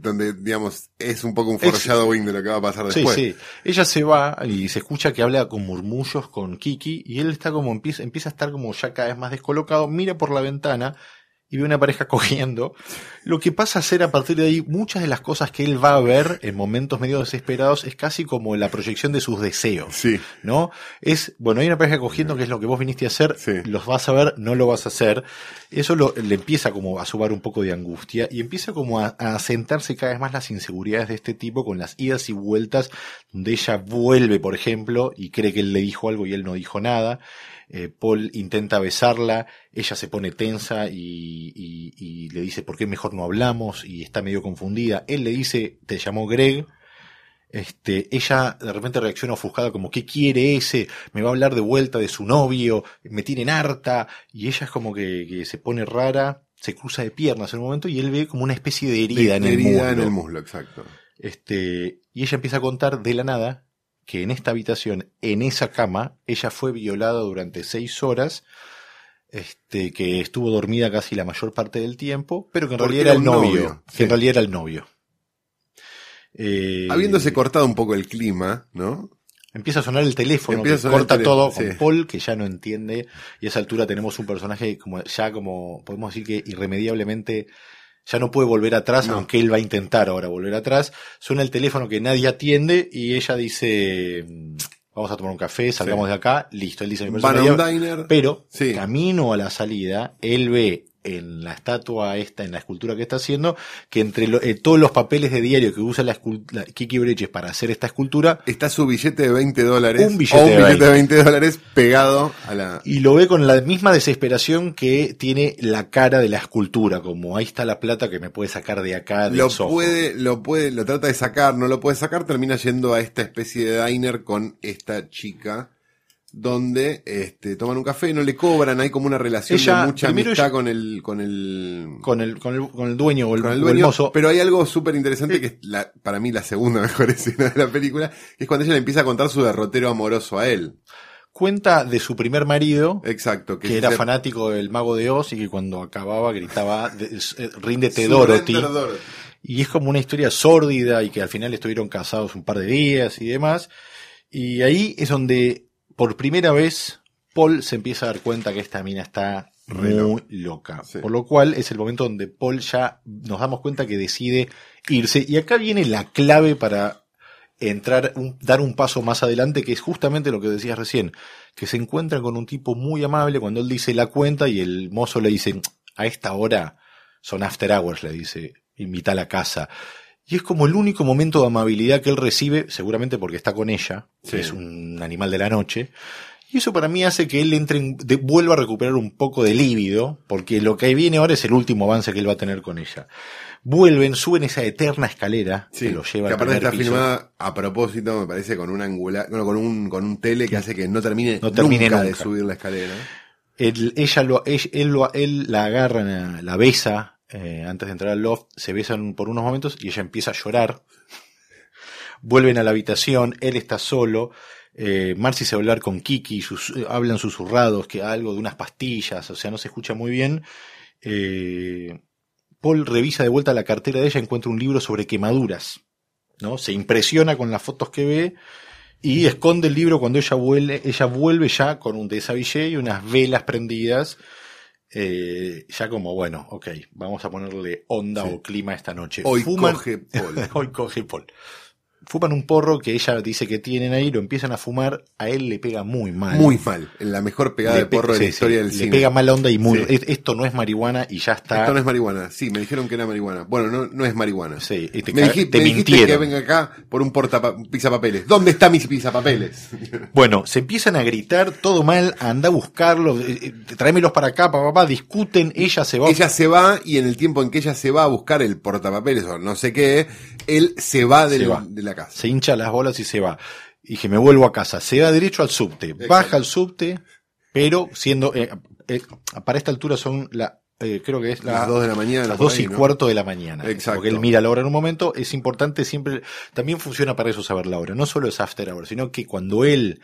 donde, digamos, es un poco un Es- foreshadowing de lo que va a pasar Sí, después. sí. Ella se va y se escucha que habla con murmullos con Kiki y él está como empieza, empieza a estar como ya cada vez más descolocado, mira por la ventana y ve una pareja <laughs> cogiendo, lo que pasa a ser a partir de ahí muchas de las cosas que él va a ver en momentos medio desesperados es casi como la proyección de sus deseos, Sí. ¿no? Es, bueno, hay una pareja cogiendo que es lo que vos viniste a hacer, Sí. los vas a ver, no lo vas a hacer. Eso lo- le empieza como a subar un poco de angustia y empieza como a, a sentarse cada vez más las inseguridades de este tipo con las idas y vueltas donde ella vuelve, por ejemplo, y cree que él le dijo algo y él no dijo nada. Eh, Paul intenta besarla, ella se pone tensa y, y- y le dice, ¿por qué mejor no hablamos? Y está medio confundida. Él le dice, te llamó Greg. Este, ella de repente reacciona ofuscada como, ¿qué quiere ese? Me va a hablar de vuelta de su novio, me tienen harta. Y ella es como que, que se pone rara, se cruza de piernas en un momento y él ve como una especie de herida, en, el herida muslo. en el muslo, exacto. Este, y ella empieza a contar de la nada que en esta habitación, en esa cama, ella fue violada durante seis horas, este, que estuvo dormida casi la mayor parte del tiempo, pero que en Porque realidad era el novio, novio, que sí. en realidad era el novio. Eh, Habiéndose cortado un poco el clima, ¿no? Empieza a sonar el teléfono, Empieza que a sonar el corta teléfono, todo con sí. Paul, que ya no entiende, y a esa altura tenemos un personaje como ya como, podemos decir que irremediablemente ya no puede volver atrás, No. aunque él va a intentar ahora volver atrás. Suena el teléfono que nadie atiende y ella dice, mm, vamos a tomar un café, salgamos Sí. de acá, listo, él dice, me parece Van a media un hora. diner. pero Sí. camino a la salida, él ve en la estatua esta, en la escultura que está haciendo, que entre lo- eh, todos los papeles de diario que usa la, la Kiki Breches para hacer esta escultura, Está su billete de 20 dólares. Un billete o un de billete de 20 dólares pegado a la. Y lo ve con la misma desesperación que tiene la cara de la escultura, como ahí está la plata que me puede sacar de acá. del Lo Soho". puede, lo puede, lo trata de sacar, no lo puede sacar, termina yendo a esta especie de diner con esta chica, donde este, toman un café, no le cobran, hay como una relación Ella- de mucha amistad ella- con el, con el, con el, con el, con el dueño o el, con el o el dueño, mozo. pero hay algo súper interesante que es la, para mí la segunda <laughs> mejor escena de la película, que es cuando ella le empieza a contar su derrotero amoroso a él. Cuenta de su primer marido, Exacto. que era fanático del mago de Oz y que cuando acababa gritaba, eh, ríndete. Dorothy. Y es como una historia sórdida y que al final estuvieron casados un par de días y demás. Y ahí es donde por primera vez Paul se empieza a dar cuenta que esta mina está muy loca. Sí. Por lo cual es el momento donde Paul ya nos damos cuenta que decide irse. Y acá viene la clave para entrar, un- dar un paso más adelante, que es justamente lo que decías recién, que se encuentra con un tipo muy amable cuando él dice la cuenta y el mozo le dice, a esta hora son after hours, le dice, invita a la casa. Y es como el único momento de amabilidad que él recibe, seguramente porque está con ella, que Sí. es un animal de la noche. Y eso para mí hace que él entre en- de- vuelva a recuperar un poco de líbido, porque lo que viene ahora es el último avance que él va a tener con ella. Vuelven, suben esa eterna escalera Sí, que lo lleva que aparte está piso. filmada a propósito, me parece, con un angular, bueno, con un, con un tele que hace que no termine, No termine nunca, de subir la escalera. Él, ella lo, él, él lo- él la agarra, la besa eh, antes de entrar al loft, se besan por unos momentos y ella empieza a llorar. Vuelven a la habitación, él está solo. Eh, Marcy se va a hablar con Kiki, sus- eh, hablan susurrados, que algo de unas pastillas, o sea, no se escucha muy bien. Paul revisa de vuelta la cartera de ella, encuentra un libro sobre quemaduras, ¿no? Se impresiona con las fotos que ve y esconde el libro cuando ella vuelve, ella vuelve ya con un desabillé y unas velas prendidas, eh, ya como, bueno, ok, vamos a ponerle onda Sí. o clima esta noche. Hoy Fuman- coge <laughs> Paul. Hoy coge Paul. Fuman un porro que ella dice que tienen ahí, lo empiezan a fumar, a él le pega muy mal. Muy mal. La mejor pegada Le de porro de la historia sí, del le cine. pega mal la onda y muy, Sí. esto no es marihuana y ya está. Esto no es marihuana. Sí, me dijeron que era marihuana. Bueno, no, no es marihuana. Sí, y te, me, ca- dij- te me dijiste que venga acá por un porta pizapapeles. ¿Dónde está mis pizapapeles? <laughs> Bueno, se empiezan a gritar, todo mal, anda a buscarlos, eh, eh, tráemelos para acá, papá, papá, discuten, ella se va. ella se va y en el tiempo en que ella se va a buscar el portapapeles o no sé qué, él se va, del- Se va. de la se hincha las bolas y se va. Y dije, me vuelvo a casa. Se va derecho al subte. Baja al subte, pero siendo, eh, eh, para esta altura son la, eh, creo que es la- Las dos de la mañana. las por dos ahí, y ¿no? cuarto de la mañana. Exacto. Porque él mira la hora en un momento, es importante siempre, también funciona para eso saber la hora. No solo es after hour, sino que cuando él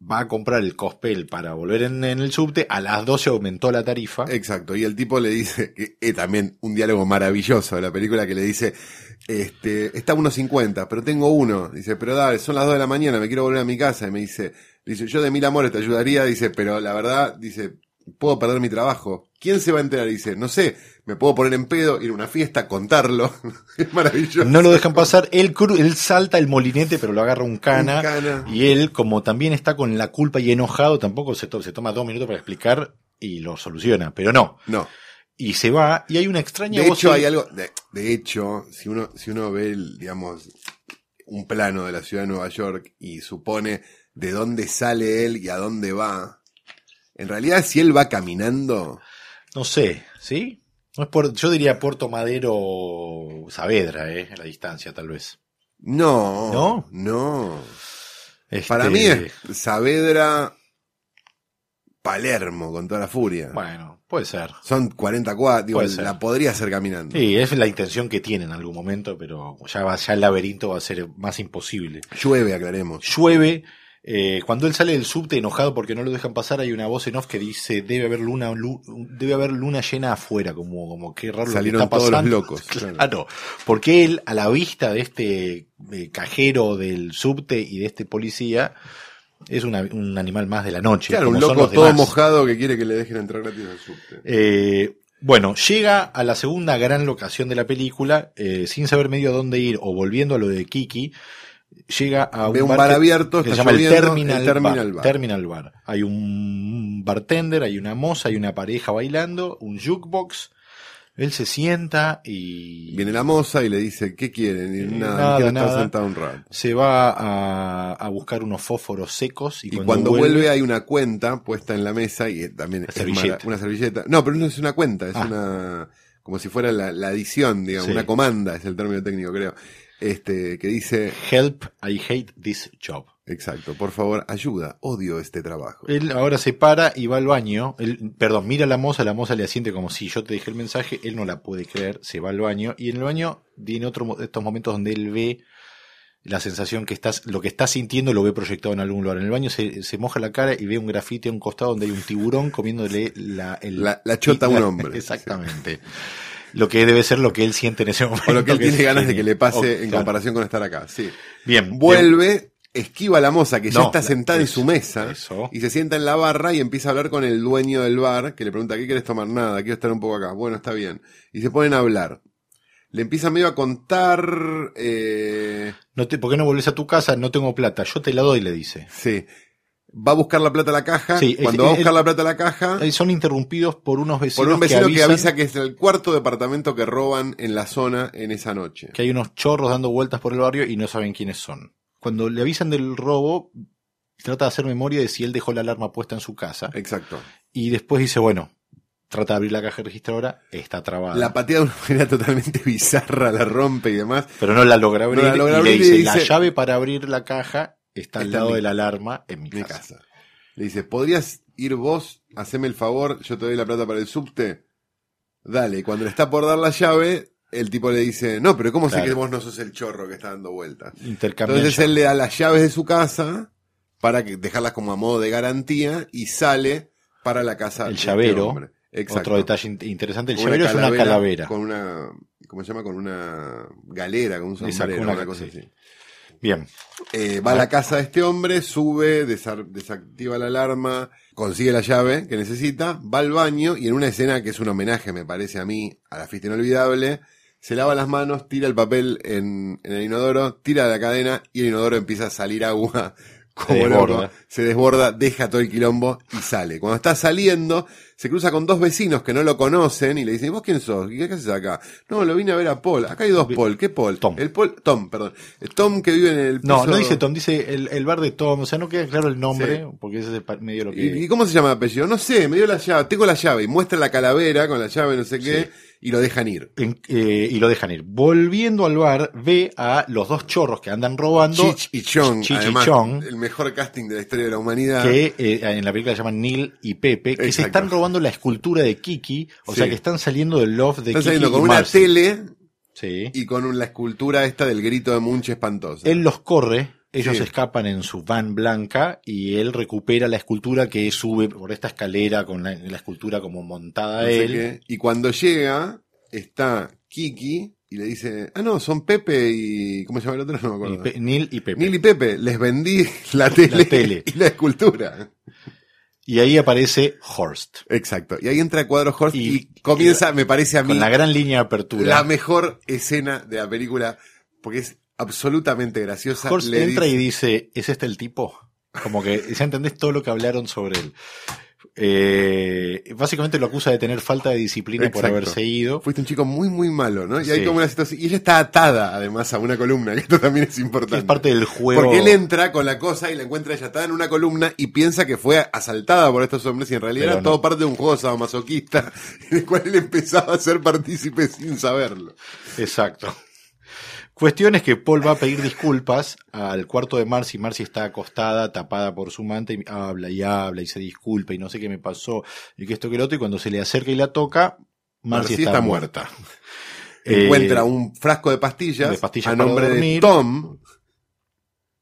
va a comprar el cospel para volver en, el subte, a las 12 aumentó la tarifa. Exacto, y el tipo le dice, que es también un diálogo maravilloso de la película que le dice, este, está a unos 50, pero tengo uno, dice, pero dale, son las 2 de la mañana, me quiero volver a mi casa, y me dice, dice, yo de mil amores te ayudaría, dice, pero la verdad, dice, puedo perder mi trabajo. ¿Quién se va a enterar? Y dice, no sé, me puedo poner en pedo, ir a una fiesta, contarlo. <laughs> es maravilloso. No lo dejan pasar, él, cru- él salta el molinete, pero lo agarra un cana. Un cana. Y él, como también está con la culpa y enojado, tampoco se, to- se toma dos minutos para explicar y lo soluciona, pero no. No. Y se va, y hay una extraña De voz hecho, hay algo, de, de hecho, si uno, si uno ve, el, digamos, un plano de la ciudad de Nueva York y supone de dónde sale él y a dónde va, en realidad si él va caminando, No sé, ¿sí? No es por, yo diría Puerto Madero Saavedra, eh, a la distancia tal vez. no, ¿No? no. Este, Para mí es Saavedra, Palermo, con toda la furia. Bueno, puede ser. Son 44, digo, Puede ser. la podría hacer caminando. Sí, es la intención que tiene en algún momento, pero ya, va, ya el laberinto va a ser más imposible. Llueve, aclaremos. Llueve, eh, cuando él sale del subte enojado porque no lo dejan pasar, hay una voz en off que dice debe haber luna, lu- debe haber luna llena afuera, como, como qué raro Salieron lo que está todos los locos, <laughs> claro. Claro, porque él, a la vista de este eh, cajero del subte y de este policía, es una- un animal más de la noche. Claro, un loco todo mojado que quiere que le dejen entrar gratis al subte. Eh, bueno, llega a la segunda gran locación de la película, eh, sin saber medio a dónde ir o volviendo a lo de Kiki, llega a Ve un que- bar abierto, que se llama el Terminal, el Terminal bar, Bar. Terminal Bar. Hay un bartender, hay una moza, hay una pareja bailando, un jukebox. Él se sienta y Viene la moza y le dice, ¿qué quieren? Y nada, nada, quiero estar nada. sentado un rato. se va a, a buscar unos fósforos secos y, Y cuando, vuelve, hay una cuenta puesta en la mesa y también es servilleta. una servilleta. No, pero no es una cuenta, es Ah. una como si fuera la, la adición, digamos, Sí. una comanda, es el término técnico, creo. Este, que dice, Help, I hate this job. exacto, por favor, ayuda, odio este trabajo. Él ahora se para y va al baño. Él, perdón, mira a la moza, la moza le asiente como si yo te dejé el mensaje. Él no la puede creer, se va al baño. Y en el baño tiene otro de estos momentos donde él ve la sensación que estás, lo que está sintiendo lo ve proyectado en algún lugar. En el baño se, se moja la cara y ve un grafite a un costado donde hay un tiburón comiéndole la, el- La- la chota a un hombre. <laughs> Exactamente. Lo que debe ser lo que él siente en ese momento. <laughs> O lo que él tiene ganas de que le pase O- en claro. comparación con estar acá, sí. Bien. Vuelve, esquiva a la moza que ya está la- sentada en su mesa eso. y se sienta en la barra y empieza a hablar con el dueño del bar que le pregunta, ¿qué quieres tomar? Nada, quiero estar un poco acá. Bueno, está bien. Y se ponen a hablar. Le empieza medio a contar, eh, No te, ¿Por qué no volvés a tu casa? No tengo plata. Yo te la doy, le dice. sí. Va a buscar la plata a la caja. Sí, Cuando va a buscar la plata a la caja, Eh, Son interrumpidos por unos vecinos, por un vecino que, avisan avisa que es el cuarto departamento que roban en la zona en esa noche. que hay unos chorros dando vueltas por el barrio y no saben quiénes son. Cuando le avisan del robo, trata de hacer memoria de si él dejó la alarma puesta en su casa. Exacto. Y después dice, bueno, trata de abrir la caja registradora, está trabada. La patea de una manera totalmente <laughs> bizarra, la rompe y demás. pero no la logra abrir. No la logra y le y dice, la llave para abrir la caja está al Está lado mi- de la alarma en mi mi casa. casa. Le dice, ¿podrías ir vos, haceme el favor, yo te doy la plata para el subte? Dale, y cuando le está por dar la llave, el tipo le dice, no, pero ¿cómo sé Claro. que vos no sos el chorro que está dando vueltas? Entonces él le da las llaves de su casa para que dejarlas como a modo de garantía y sale para la casa El de este llavero. Exacto. Otro detalle in- interesante, el llavero es una calavera. Con una, ¿cómo se llama? Con una galera, con un sombrero, una cosa sí. así. Bien, Eh, va a la casa de este hombre, sube, desa- desactiva la alarma, consigue la llave que necesita, va al baño y en una escena que es un homenaje, me parece a mí, a la fiesta inolvidable, se lava las manos, tira el papel en, en el inodoro, tira la cadena y el inodoro empieza a salir agua como desborda. loco. Se desborda, deja todo el quilombo y sale. Cuando está saliendo, se cruza con dos vecinos que no lo conocen y le dicen, ¿vos quién sos? ¿Qué haces acá? No, lo vine a ver a Paul. Acá hay dos Paul. ¿Qué Paul? Tom. El Paul, Tom, perdón. El Tom que vive en el No, piso- no dice Tom, dice el, el bar de Tom, o sea, no queda claro el nombre, porque ese es medio lo que... ¿Y, y cómo se llama el apellido? No sé, me dio la llave, tengo la llave, y muestra la calavera con la llave, no sé qué, y lo dejan ir. En- eh, y lo dejan ir. Volviendo al bar, ve a los dos chorros que andan robando. Chich y Chong, Chich y Chong. el mejor casting de la historia de la humanidad. que eh, en la película se llaman Neil y Pepe, que se están robando la escultura de Kiki, o Sí. sea que están saliendo del loft de Están Kiki saliendo con y una Marcy. tele Sí. y con la escultura esta del grito de Munch espantosa. Él los corre, ellos Sí. escapan en su van blanca y él recupera la escultura que sube por esta escalera con la, la escultura como montada a no él. qué. Y cuando llega, está Kiki y le dice, ah, no, son Pepe y... ¿Cómo se llama el otro? <laughs> No me Y acuerdo. Pe- Neil y Pepe. Neil y Pepe, les vendí <laughs> la tele, tele. <laughs> y la escultura. Y ahí aparece Horst. Exacto. Y ahí entra Cuadro Horst y, Y- comienza, me parece a mí, Con la gran línea de apertura. la mejor escena de la película, porque es absolutamente graciosa. Horst Le entra dice- y dice, ¿es este el tipo? Como que ya entendés todo lo que hablaron sobre él. Eh, básicamente lo acusa de tener falta de disciplina por haberse ido. Fuiste un chico muy, muy malo, ¿no? Y hay Sí. como una situación. Y ella está atada, además, a una columna, <laughs> que esto también es importante. es parte del juego. Porque él entra con la cosa y la encuentra ella atada en una columna y piensa que fue asaltada por estos hombres y en realidad Pero era no. todo parte de un juego sadomasoquista <laughs> en el cual él empezaba a ser partícipe sin saberlo. Exacto. Cuestión es que Paul va a pedir disculpas al cuarto de Marcy. Marcy está acostada, tapada por su manta, y habla y habla y se disculpa y no sé qué me pasó y que esto que lo otro. Y cuando se le acerca y la toca, Marcy, Marcy está, está muerta. Encuentra Eh, un frasco de pastillas, de pastillas a nombre de. Tom,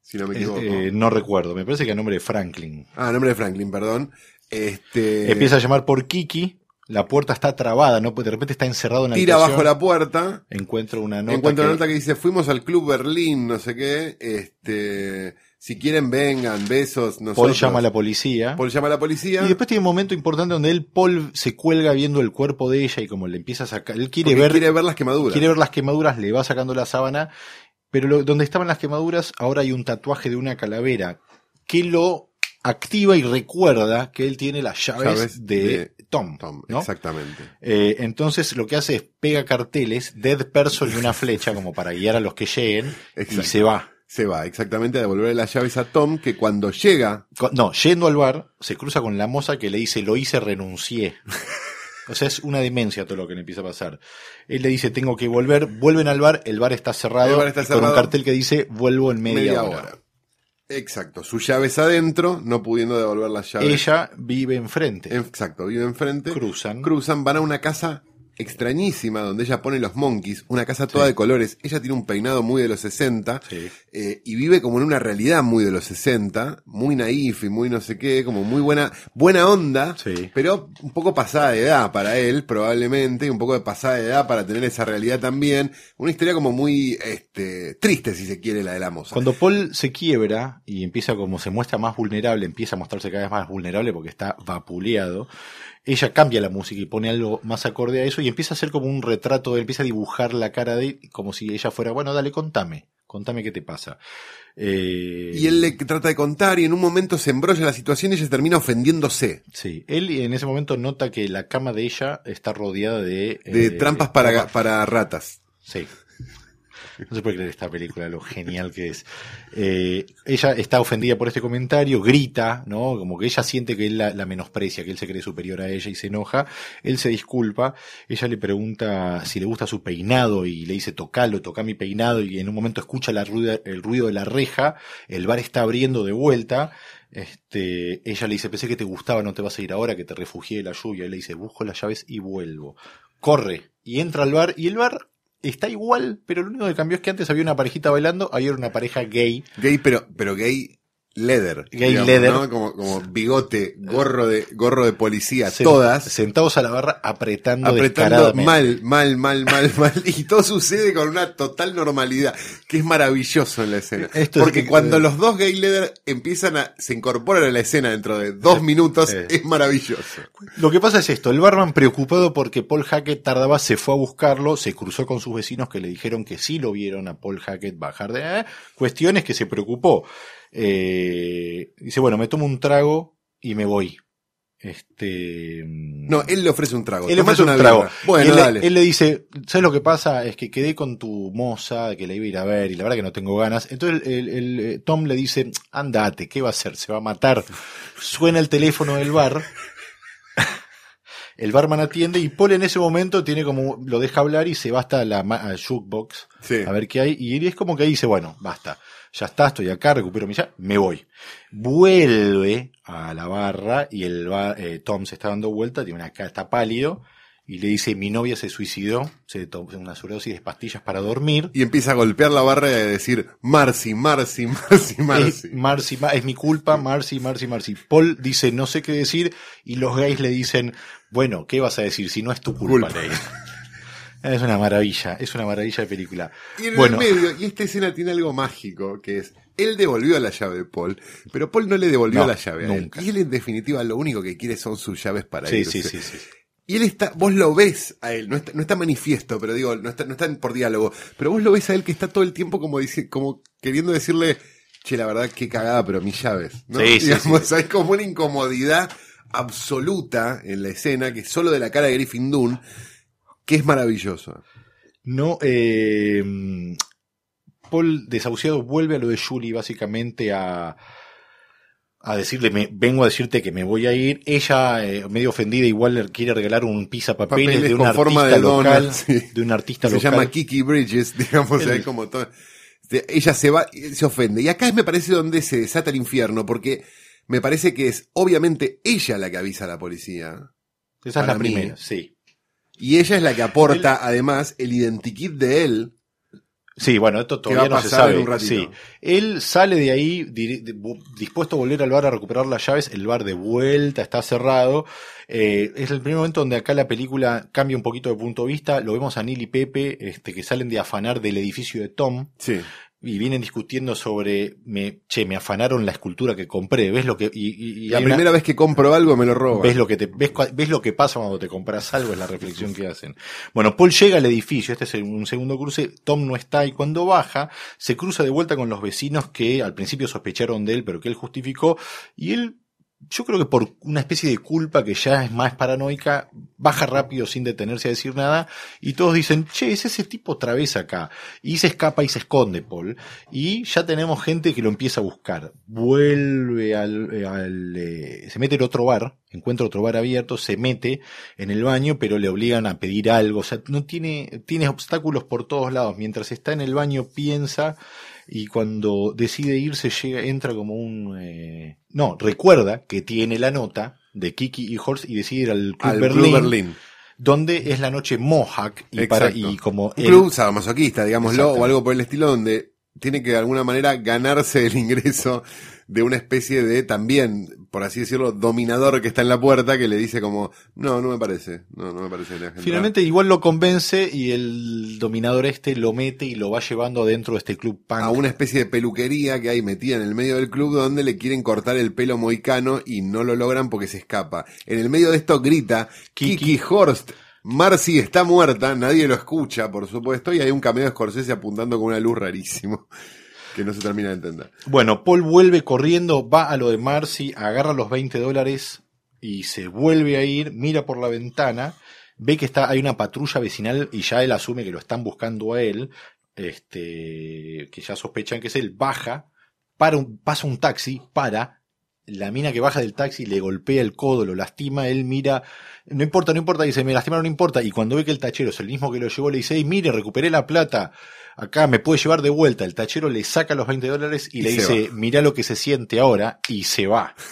si no me equivoco. eh, no recuerdo, me parece que a nombre de Franklin. ah, a nombre de Franklin, perdón. Este, Empieza a llamar por Kiki, la puerta está trabada, no de repente está encerrado en la tira habitación. bajo la puerta Encuentra una nota. Encuentro que- una nota que dice, fuimos al Club Berlín, no sé qué, este, si quieren vengan, besos, nosotros. Paul llama a la policía. Paul llama a la policía. Y después tiene un momento importante donde él, Paul, se cuelga viendo el cuerpo de ella y como le empieza a sacar, él quiere porque ver, quiere ver las quemaduras. quiere ver las quemaduras, le va sacando la sábana, pero lo- donde estaban las quemaduras, ahora hay un tatuaje de una calavera que lo activa y recuerda que él tiene las llaves, Llaves de, de Tom, Tom, ¿no? exactamente. Eh, entonces lo que hace es pega carteles, dead person y una flecha como para guiar a los que lleguen y se va. Se va exactamente a devolverle las llaves a Tom, que cuando llega, No, yendo al bar, se cruza con la moza que le dice, lo hice, renuncié. <laughs> O sea, es una demencia todo lo que le empieza a pasar. Él le dice, tengo que volver, vuelven al bar, el bar está cerrado, El bar está y con un cartel que dice, vuelvo en media, hora. Exacto, sus llaves adentro, no pudiendo devolver las llaves. Ella vive enfrente. Exacto, vive enfrente. Cruzan. Cruzan, van a una casa extrañísima donde ella pone los monkeys, una casa toda Sí. de colores. Ella tiene un peinado muy de los 60 Sí. eh, y vive como en una realidad muy de los 60, muy naif y muy no sé qué, como muy buena, buena onda, Sí. pero un poco pasada de edad para él, probablemente, y un poco de pasada de edad para tener esa realidad también. Una historia como muy este, triste, si se quiere, la de la moza. Cuando Paul se quiebra y empieza como se muestra más vulnerable, empieza a mostrarse cada vez más vulnerable porque está vapuleado, ella cambia la música y pone algo más acorde a eso y empieza a hacer como un retrato, empieza a dibujar la cara de él como si ella fuera, bueno, dale, contame, contame qué te pasa. Eh, Y él le trata de contar y en un momento se embrolla la situación y ella termina ofendiéndose. Sí, él en ese momento nota que la cama de ella está rodeada de... De eh, trampas para, para ratas. Sí. No se puede creer esta película, lo genial que es. Eh, ella está ofendida por este comentario, grita, ¿no? Como que ella siente que él la, menosprecia, que él se cree superior a ella y se enoja. Él se disculpa. Ella le pregunta si le gusta su peinado y le dice tocalo, toca mi peinado y en un momento escucha el ruido de la reja. El bar está abriendo de vuelta. Este, ella le dice, pensé que te gustaba, no te vas a ir ahora, que te refugié de la lluvia. Él le dice, busco las llaves y vuelvo. Corre y entra al bar y el bar está igual, pero lo único que cambió es que antes había una parejita bailando, ahí era una pareja gay. Gay, pero, pero gay leather. Gay leather. ¿no? Como, como bigote, gorro de, gorro de policía, sen- todas. Sentados a la barra apretando, Apretando mal, mal, mal, mal, <laughs> mal. Y todo sucede con una total normalidad, que es maravilloso en la escena. Esto es- Porque cuando los dos gay leather empiezan a, se incorporan a la escena dentro de dos minutos, es maravilloso. Lo que pasa es esto, el barman preocupado porque Paul Hackett tardaba, se fue a buscarlo, se cruzó con sus vecinos que le dijeron que sí lo vieron a Paul Hackett bajar de... Eh, cuestiones que se preocupó. Eh, dice, bueno, me tomo un trago y me voy. Este... No, él le ofrece un trago. Él le ofrece un trago. Bueno, él, le- dale. él le dice, ¿sabes lo que pasa? Es que quedé con tu moza, que la iba a ir a ver, y la verdad que no tengo ganas. Entonces el, el- eh, Tom le dice, andate, ¿qué va a hacer? Se va a matar. Suena el teléfono del bar. El barman atiende y Paul en ese momento tiene como, lo deja hablar y se va hasta la jukebox Sí. a ver qué hay. Y él es como que ahí dice, bueno, basta. Ya está, estoy acá, recupero mi llave, me voy. Vuelve a la barra y el ba- eh, Tom se está dando vuelta, tiene una cara, está pálido y le dice, mi novia se suicidó, se tomó una sobredosis de pastillas para dormir. Y empieza a golpear la barra y a decir, Marcy, Marcy, Marcy, Marcy. Es, Marcy, Ma- es mi culpa, Marcy, Marcy, Marcy. Paul dice no sé qué decir y los gays le dicen, bueno, ¿qué vas a decir si no es tu culpa? <laughs> Es una maravilla, es una maravilla de película. Y en Bueno. el medio, y esta escena tiene algo mágico, que es, él devolvió la llave de Paul, pero Paul no le devolvió No, la llave a él. nunca. Y él en definitiva lo único que quiere son sus llaves para Sí, sí, sí, sí. Y él está, vos lo ves a él, no está, no está manifiesto, pero digo, no está, no está por diálogo, pero vos lo ves a él que está todo el tiempo como dice, como queriendo decirle, che, la verdad, qué cagada, pero mis llaves, ¿no? Sí, <laughs> sí, Digamos, sí. hay como una incomodidad absoluta en la escena, que es solo de la cara de Griffin Dunn, que es maravilloso. No, eh, Paul desahuciado vuelve a lo de Julie básicamente a, a decirle, me, vengo a decirte que me voy a ir. Ella, eh, medio ofendida, igual le quiere regalar un pizza papeles, Papeles de un forma de local, <laughs> sí. de un artista Se local. llama Kiki Bridges, <laughs> digamos, El- como todo. este, Ella se va, se ofende. Y acá me parece donde se desata el infierno, porque me parece que es obviamente ella la que avisa a la policía. Esa es la mí. primera, sí. Y ella es la que aporta, además, el identikit de él. Sí, bueno, esto ¿Qué todavía no se sabe. un? Sí. Él sale de ahí dispuesto a volver al bar a recuperar las llaves. El bar de vuelta está cerrado. Eh, es el primer momento donde acá la película cambia un poquito de punto de vista. Lo vemos a Neil y Pepe este, que salen de afanar del edificio de Tom Sí. Y vienen discutiendo sobre, me, che, me afanaron la escultura que compré. ¿Ves lo que, y, y- y La una- primera vez que compro algo me lo roban. ves lo que te, ves, ves lo que pasa cuando te compras algo, es la reflexión que hacen. Bueno, Paul llega al edificio, este es un segundo cruce, Tom no está y cuando baja, se cruza de vuelta con los vecinos que al principio sospecharon de él, pero que él justificó, y él, yo creo que por una especie de culpa que ya es más paranoica, baja rápido sin detenerse a decir nada, y todos dicen, che, es ese tipo otra vez acá. Y se escapa y se esconde, Paul. Y ya tenemos gente que lo empieza a buscar. Vuelve al, al, eh, se mete en otro bar, encuentra otro bar abierto, se mete en el baño, pero le obligan a pedir algo. O sea, no tiene, tiene obstáculos por todos lados. Mientras está en el baño piensa y cuando decide irse llega, entra como un, eh, no, recuerda que tiene la nota de Kiki y Horst y decide ir al Club Al Berlín, Club Berlín. donde es la noche Mohawk y para, y como Un club sadomasoquista, digámoslo, o algo por el estilo, donde tiene que de alguna manera ganarse el ingreso de una especie de también, por así decirlo, dominador que está en la puerta que le dice como, no, no me parece, no, no me parece. que tengas que entrar". Finalmente igual lo convence y el dominador este lo mete y lo va llevando adentro de este club punk. a una especie de peluquería que hay metida en el medio del club donde le quieren cortar el pelo moicano y no lo logran porque se escapa. En el medio de esto grita Kiki, Kiki. Horst. Marcy está muerta, nadie lo escucha, por supuesto, y hay un cameo de Scorsese apuntando con una luz rarísimo que no se termina de entender. Bueno, Paul vuelve corriendo, va a lo de Marcy, agarra los 20 dólares y se vuelve a ir, mira por la ventana, ve que está, hay una patrulla vecinal y ya él asume que lo están buscando a él, este, que ya sospechan que es él, baja, para un, pasa un taxi, para, la mina que baja del taxi le golpea el codo, lo lastima, él mira, no importa, no importa, dice, me lastimaron, no importa, y cuando ve que el tachero es el mismo que lo llevó, le dice, mire, recuperé la plata, acá me puede llevar de vuelta, el tachero le saca los 20 dólares y, Y le dice, mira lo que se siente ahora, y se va. <laughs>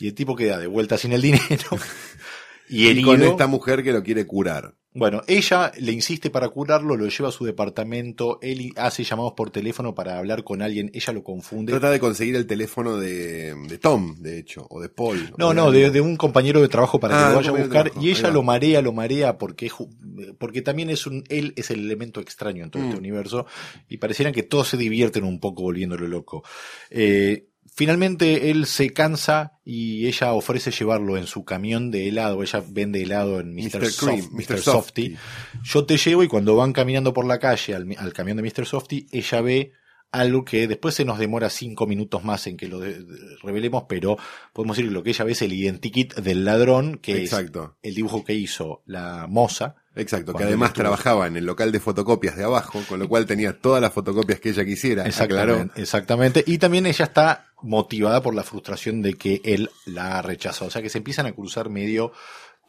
Y el tipo queda de vuelta sin el dinero. <laughs> Y Y con esta mujer que lo quiere curar. Bueno, ella le insiste para curarlo, lo lleva a su departamento, él hace llamados por teléfono para hablar con alguien, ella lo confunde. Trata de conseguir el teléfono de, de Tom, de hecho, o de Paul. No, no, de, de un compañero de trabajo para que Ah, lo vaya a buscar y ella lo marea, lo marea porque porque también es un él es el elemento extraño en todo este Mm. universo y pareciera que todos se divierten un poco volviéndolo loco. Eh, finalmente él se cansa y ella ofrece llevarlo en su camión de helado, ella vende helado en Mr. Mr. Soft- Mr. Softy. Softy. Yo te llevo y cuando van caminando por la calle al, al camión de Mr. Softy, ella ve algo que después se nos demora cinco minutos más en que lo de- de- revelemos, pero podemos decir que lo que ella ve es el identikit del ladrón, que Exacto. es el dibujo que hizo la moza. Exacto, que además trabajaba en el local de fotocopias de abajo, con lo cual tenía todas las fotocopias que ella quisiera. Aclaró. Exactamente, exactamente. Y también ella está motivada por la frustración de que él la ha rechazado. O sea que se empiezan a cruzar medio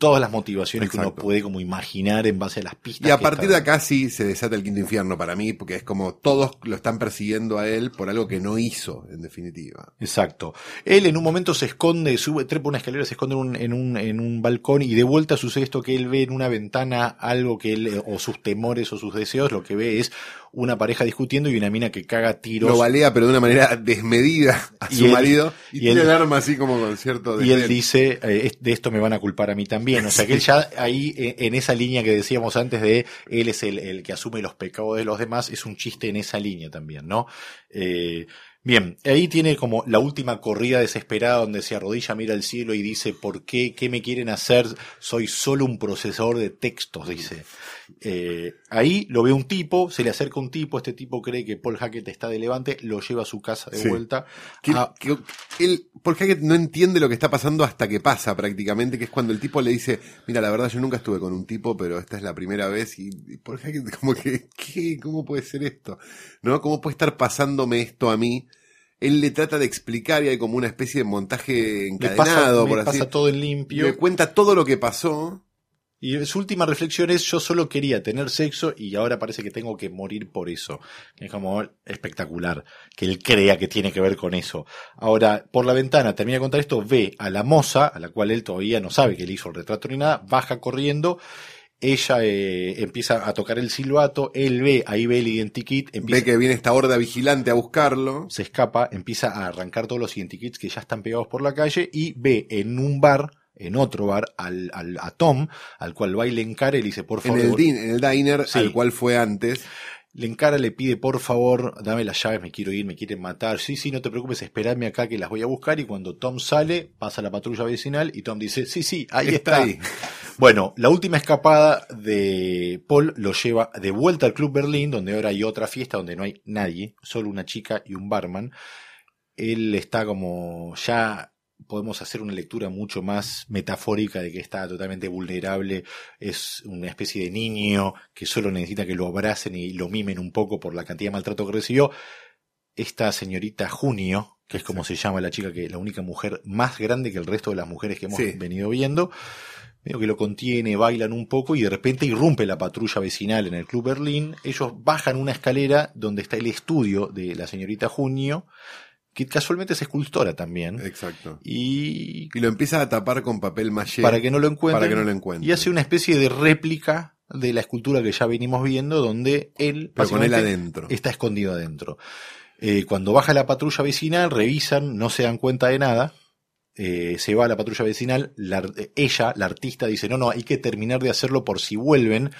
todas las motivaciones que uno puede como imaginar en base a las pistas. Y a partir de acá sí se desata el quinto infierno para mí, porque es como todos lo están persiguiendo a él por algo que no hizo, en definitiva. Exacto. Él en un momento se esconde, sube, trepa una escalera, se esconde en un, en un, en un balcón y de vuelta sucede esto que él ve en una ventana algo que él, o sus temores o sus deseos, lo que ve es una pareja discutiendo y una mina que caga tiros. Lo balea, pero de una manera desmedida a Y su él- marido y, y tiene él- el arma así como con cierto y él dice, eh, de esto me van a culpar a mí también. O sea que él ya ahí, eh, en esa línea que decíamos antes de él es el, el que asume los pecados de los demás, es un chiste en esa línea también, ¿no? Eh, Bien, ahí tiene como la última corrida desesperada donde se arrodilla, mira al cielo y dice, ¿por qué? ¿Qué me quieren hacer? Soy solo un procesador de textos, dice. Eh, ahí lo ve un tipo, se le acerca un tipo, este tipo cree que Paul Hackett está de levante, lo lleva a su casa de Sí. vuelta. Que, que él, Paul Hackett no entiende lo que está pasando hasta que pasa prácticamente, que es cuando el tipo le dice, mira, la verdad yo nunca estuve con un tipo, pero esta es la primera vez y, y Paul Hackett <laughs> como que, ¿qué? ¿Cómo puede ser esto? ¿No? ¿Cómo puede estar pasándome esto a mí? Él le trata de explicar y hay como una especie de montaje le encadenado, pasa, por así pasa todo en limpio. Le cuenta todo lo que pasó. Y su última reflexión es yo solo quería tener sexo y ahora parece que tengo que morir por eso. Es como espectacular que él crea que tiene que ver con eso. Ahora, por la ventana, termina de contar esto, ve a la moza, a la cual él todavía no sabe que le hizo el retrato ni nada, baja corriendo, ella eh, empieza a tocar el silbato, él ve, ahí ve el identikit, empieza, Ve que viene esta horda vigilante a buscarlo. se escapa, empieza a arrancar todos los identikits que ya están pegados por la calle y ve en un bar, en otro bar, al, al- a Tom, al cual va y le encara y le dice, por En favor, el, din- en el diner Sí. al cual fue antes. le encara, le pide, por favor, dame las llaves, me quiero ir, me quieren matar. Sí, sí, no te preocupes, esperadme acá que las voy a buscar. Y cuando Tom sale, pasa la patrulla vecinal y Tom dice, sí, sí, ahí está. ahí. Bueno, la última escapada de Paul lo lleva de vuelta al Club Berlín, donde ahora hay otra fiesta donde no hay nadie, solo una chica y un barman. Él está como ya podemos hacer una lectura mucho más metafórica de que está totalmente vulnerable, es una especie de niño que solo necesita que lo abracen y lo mimen un poco por la cantidad de maltrato que recibió. Esta señorita Junio, que es como se llama la chica que la única mujer más grande que el resto de las mujeres que hemos Sí. venido viendo, medio que lo contiene, bailan un poco y de repente irrumpe la patrulla vecinal en el Club Berlín. Ellos bajan una escalera donde está el estudio de la señorita Junio, que casualmente es escultora también. Exacto. Y Y lo empieza a tapar con papel maché. para que no lo encuentren. para que no lo encuentren. Y hace una especie de réplica de la escultura que ya venimos viendo, donde él, Pero con él adentro. está escondido adentro. Eh, cuando baja la patrulla vecinal, revisan, no se dan cuenta de nada. eh, se va a la patrulla vecinal, la- ella, la artista, dice, no, no, hay que terminar de hacerlo por si vuelven.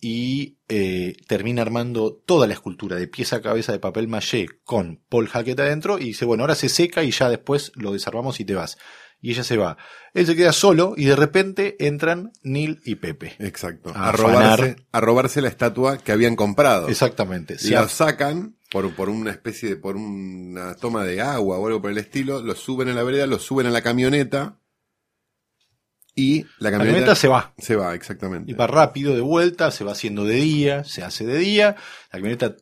Y eh, termina armando toda la escultura de pieza a cabeza de papel maché con Paul Hackett adentro y dice, bueno, ahora se seca y ya después lo desarmamos y te vas. Y ella se va. Él se queda solo y de repente entran Neil y Pepe. Exacto. A A, robarse, a robarse la estatua que habían comprado. Exactamente. Se La sacan por, por una especie de, por una toma de agua o algo por el estilo, lo suben a la vereda, lo suben a la camioneta y la la camioneta, se va. se va, exactamente. Y va rápido de vuelta, se va haciendo de día, se hace de día, la camioneta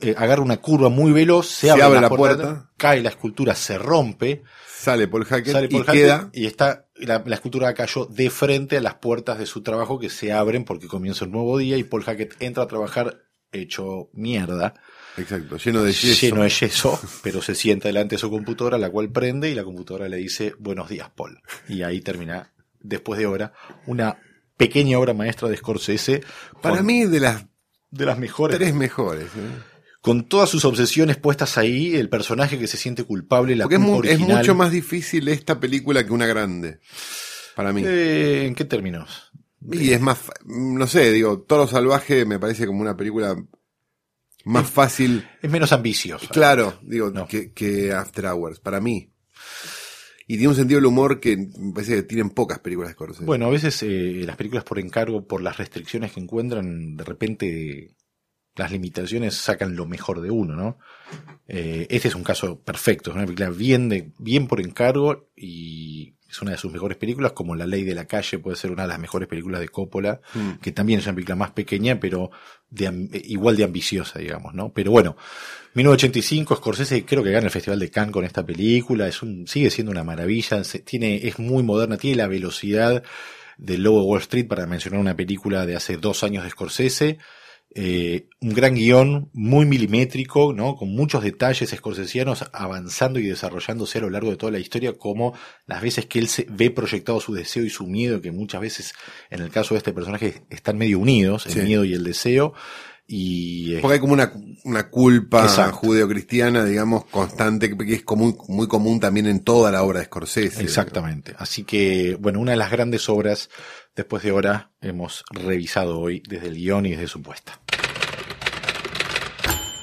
eh, agarra una curva muy veloz, se, Se abre, abre la, puerta, puerta. cae la escultura, se rompe, Sale Paul Hackett sale y Hackett queda y está la, la escultura cayó de frente a las puertas de su trabajo que se abren porque comienza un nuevo día y Paul Hackett entra a trabajar hecho mierda, exacto, lleno de yeso. lleno de yeso, pero se sienta delante de su computadora, la cual prende y la computadora le dice buenos días Paul. Y ahí termina, después de hora, una pequeña obra maestra de Scorsese. Para mí de las de las mejores. tres mejores. ¿eh? Con todas sus obsesiones puestas ahí, el personaje que se siente culpable, la Porque es, mucho más difícil esta película que una grande. Para mí. Eh, ¿En qué términos? Y es más, no sé, digo, Toro Salvaje me parece como una película más fácil, Es menos ambicioso. claro, digo, No. que, que After Hours, para mí. Y tiene un sentido del humor que me parece que tienen pocas películas de Scorsese. Bueno, a veces eh, las películas por encargo, por las restricciones que encuentran, de repente las limitaciones sacan lo mejor de uno, ¿no? Eh, este es un caso perfecto, es una película bien, de, bien por encargo y es una de sus mejores películas, como La Ley de la Calle puede ser una de las mejores películas de Coppola, Mm. que también es una película más pequeña, pero de eh, igual de ambiciosa, digamos, ¿no? Pero bueno, 1985, Scorsese creo que gana el Festival de Cannes con esta película, es un, sigue siendo una maravilla, se- tiene, es muy moderna, tiene la velocidad del Lobo de Wall Street para mencionar una película de hace dos años de Scorsese, eh, un gran guion, muy milimétrico, ¿no? Con muchos detalles scorsesianos avanzando y desarrollándose a lo largo de toda la historia, como las veces que él se ve proyectado su deseo y su miedo, que muchas veces, en el caso de este personaje, están medio unidos, el Sí. miedo y el deseo. Y Porque hay como una, una culpa judeocristiana, digamos, constante, que que es común, muy común también en toda la obra de Scorsese. Exactamente. Así que, bueno, una de las grandes obras, después de hora, hemos revisado hoy desde el guion y desde su puesta.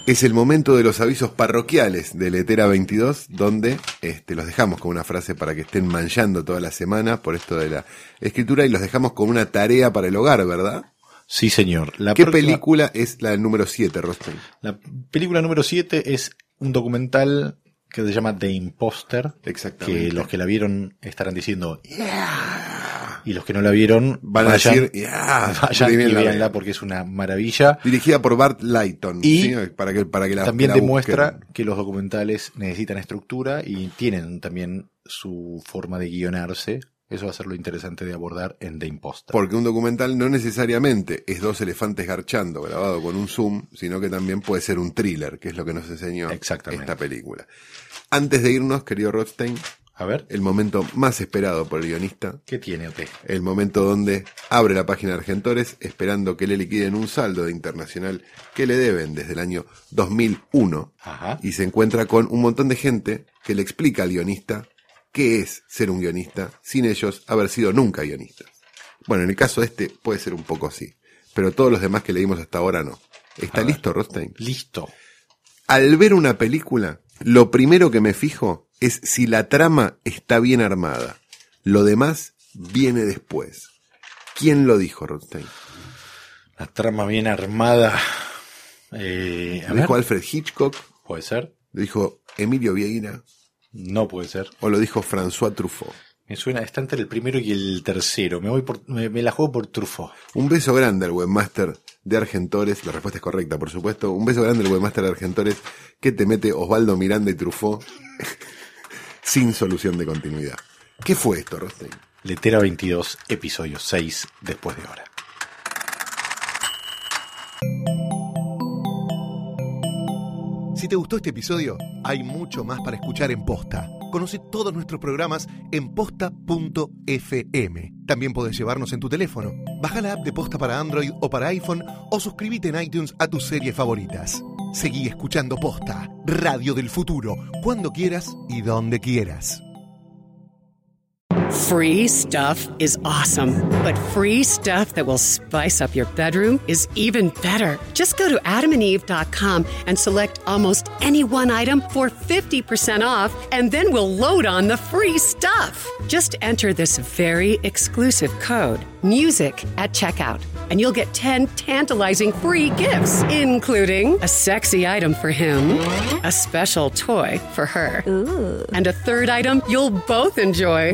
Es el momento de los avisos parroquiales de Letera 22, donde este, los dejamos con una frase para que estén manchando toda la semana por esto de la escritura y los dejamos con una tarea para el hogar, ¿verdad? Sí, señor. La ¿Qué película es la número 7, Rosten? La película número 7 es un documental que se llama The Imposter. Exactamente. Que los que la vieron estarán diciendo "Yeah". Y los que no la vieron Van a vayan, decir, "Yeah", <laughs> vayan y véanla porque es una maravilla. Dirigida por Bart Lighton. Y ¿sí? Para que, para que la, también la demuestra busquen. que los documentales necesitan estructura y tienen también su forma de guionarse. Eso va a ser lo interesante de abordar en The Imposter. Porque un documental no necesariamente es dos elefantes garchando grabado con un zoom, sino que también puede ser un thriller, que es lo que nos enseñó esta película. Antes de irnos, querido Rothstein, A ver, el momento más esperado por el guionista, ¿qué tiene OT? el momento donde abre la página de Argentores esperando que le liquiden un saldo de internacional que le deben desde el año 2001 Ajá. y se encuentra con un montón de gente que le explica al guionista qué es ser un guionista sin ellos haber sido nunca guionistas. Bueno, en el caso este puede ser un poco así, pero todos los demás que leímos hasta ahora no. ¿Está listo, Rostein? Listo. Al ver una película, lo primero que me fijo es si la trama está bien armada. Lo demás viene después. ¿Quién lo dijo, Rothstein? La trama bien armada. Eh, ¿Lo ver, dijo Alfred Hitchcock? ¿Puede ser? ¿Lo dijo Emilio Vieira? No puede ser. ¿O lo dijo François Truffaut? Me suena, está entre el primero y el tercero. Me voy por, me, me la juego por Truffaut. Un beso grande al webmaster de Argentores. La respuesta es correcta, por supuesto. Un beso grande al webmaster de Argentores que te mete Osvaldo Miranda y Truffaut sin solución de continuidad. ¿Qué fue esto, Rostein? Letera 22, episodio 6, después de hora. Si te gustó este episodio, hay mucho más para escuchar en Posta. Conoce todos nuestros programas en posta.fm. También podés llevarnos en tu teléfono. Baja la app de Posta para Android o para iPhone o suscríbete en iTunes a tus series favoritas. Seguí escuchando Posta, Radio del Futuro, cuando quieras y donde quieras. Free stuff is awesome, but free stuff that will spice up your bedroom is even better. Just go to adamandeve.com and select almost any one item for 50% off, and then we'll load on the free stuff. Just enter this very exclusive code, MUSIC, at checkout, and you'll get 10 tantalizing free gifts, including a sexy item for him, a special toy for her, and a third item you'll both enjoy.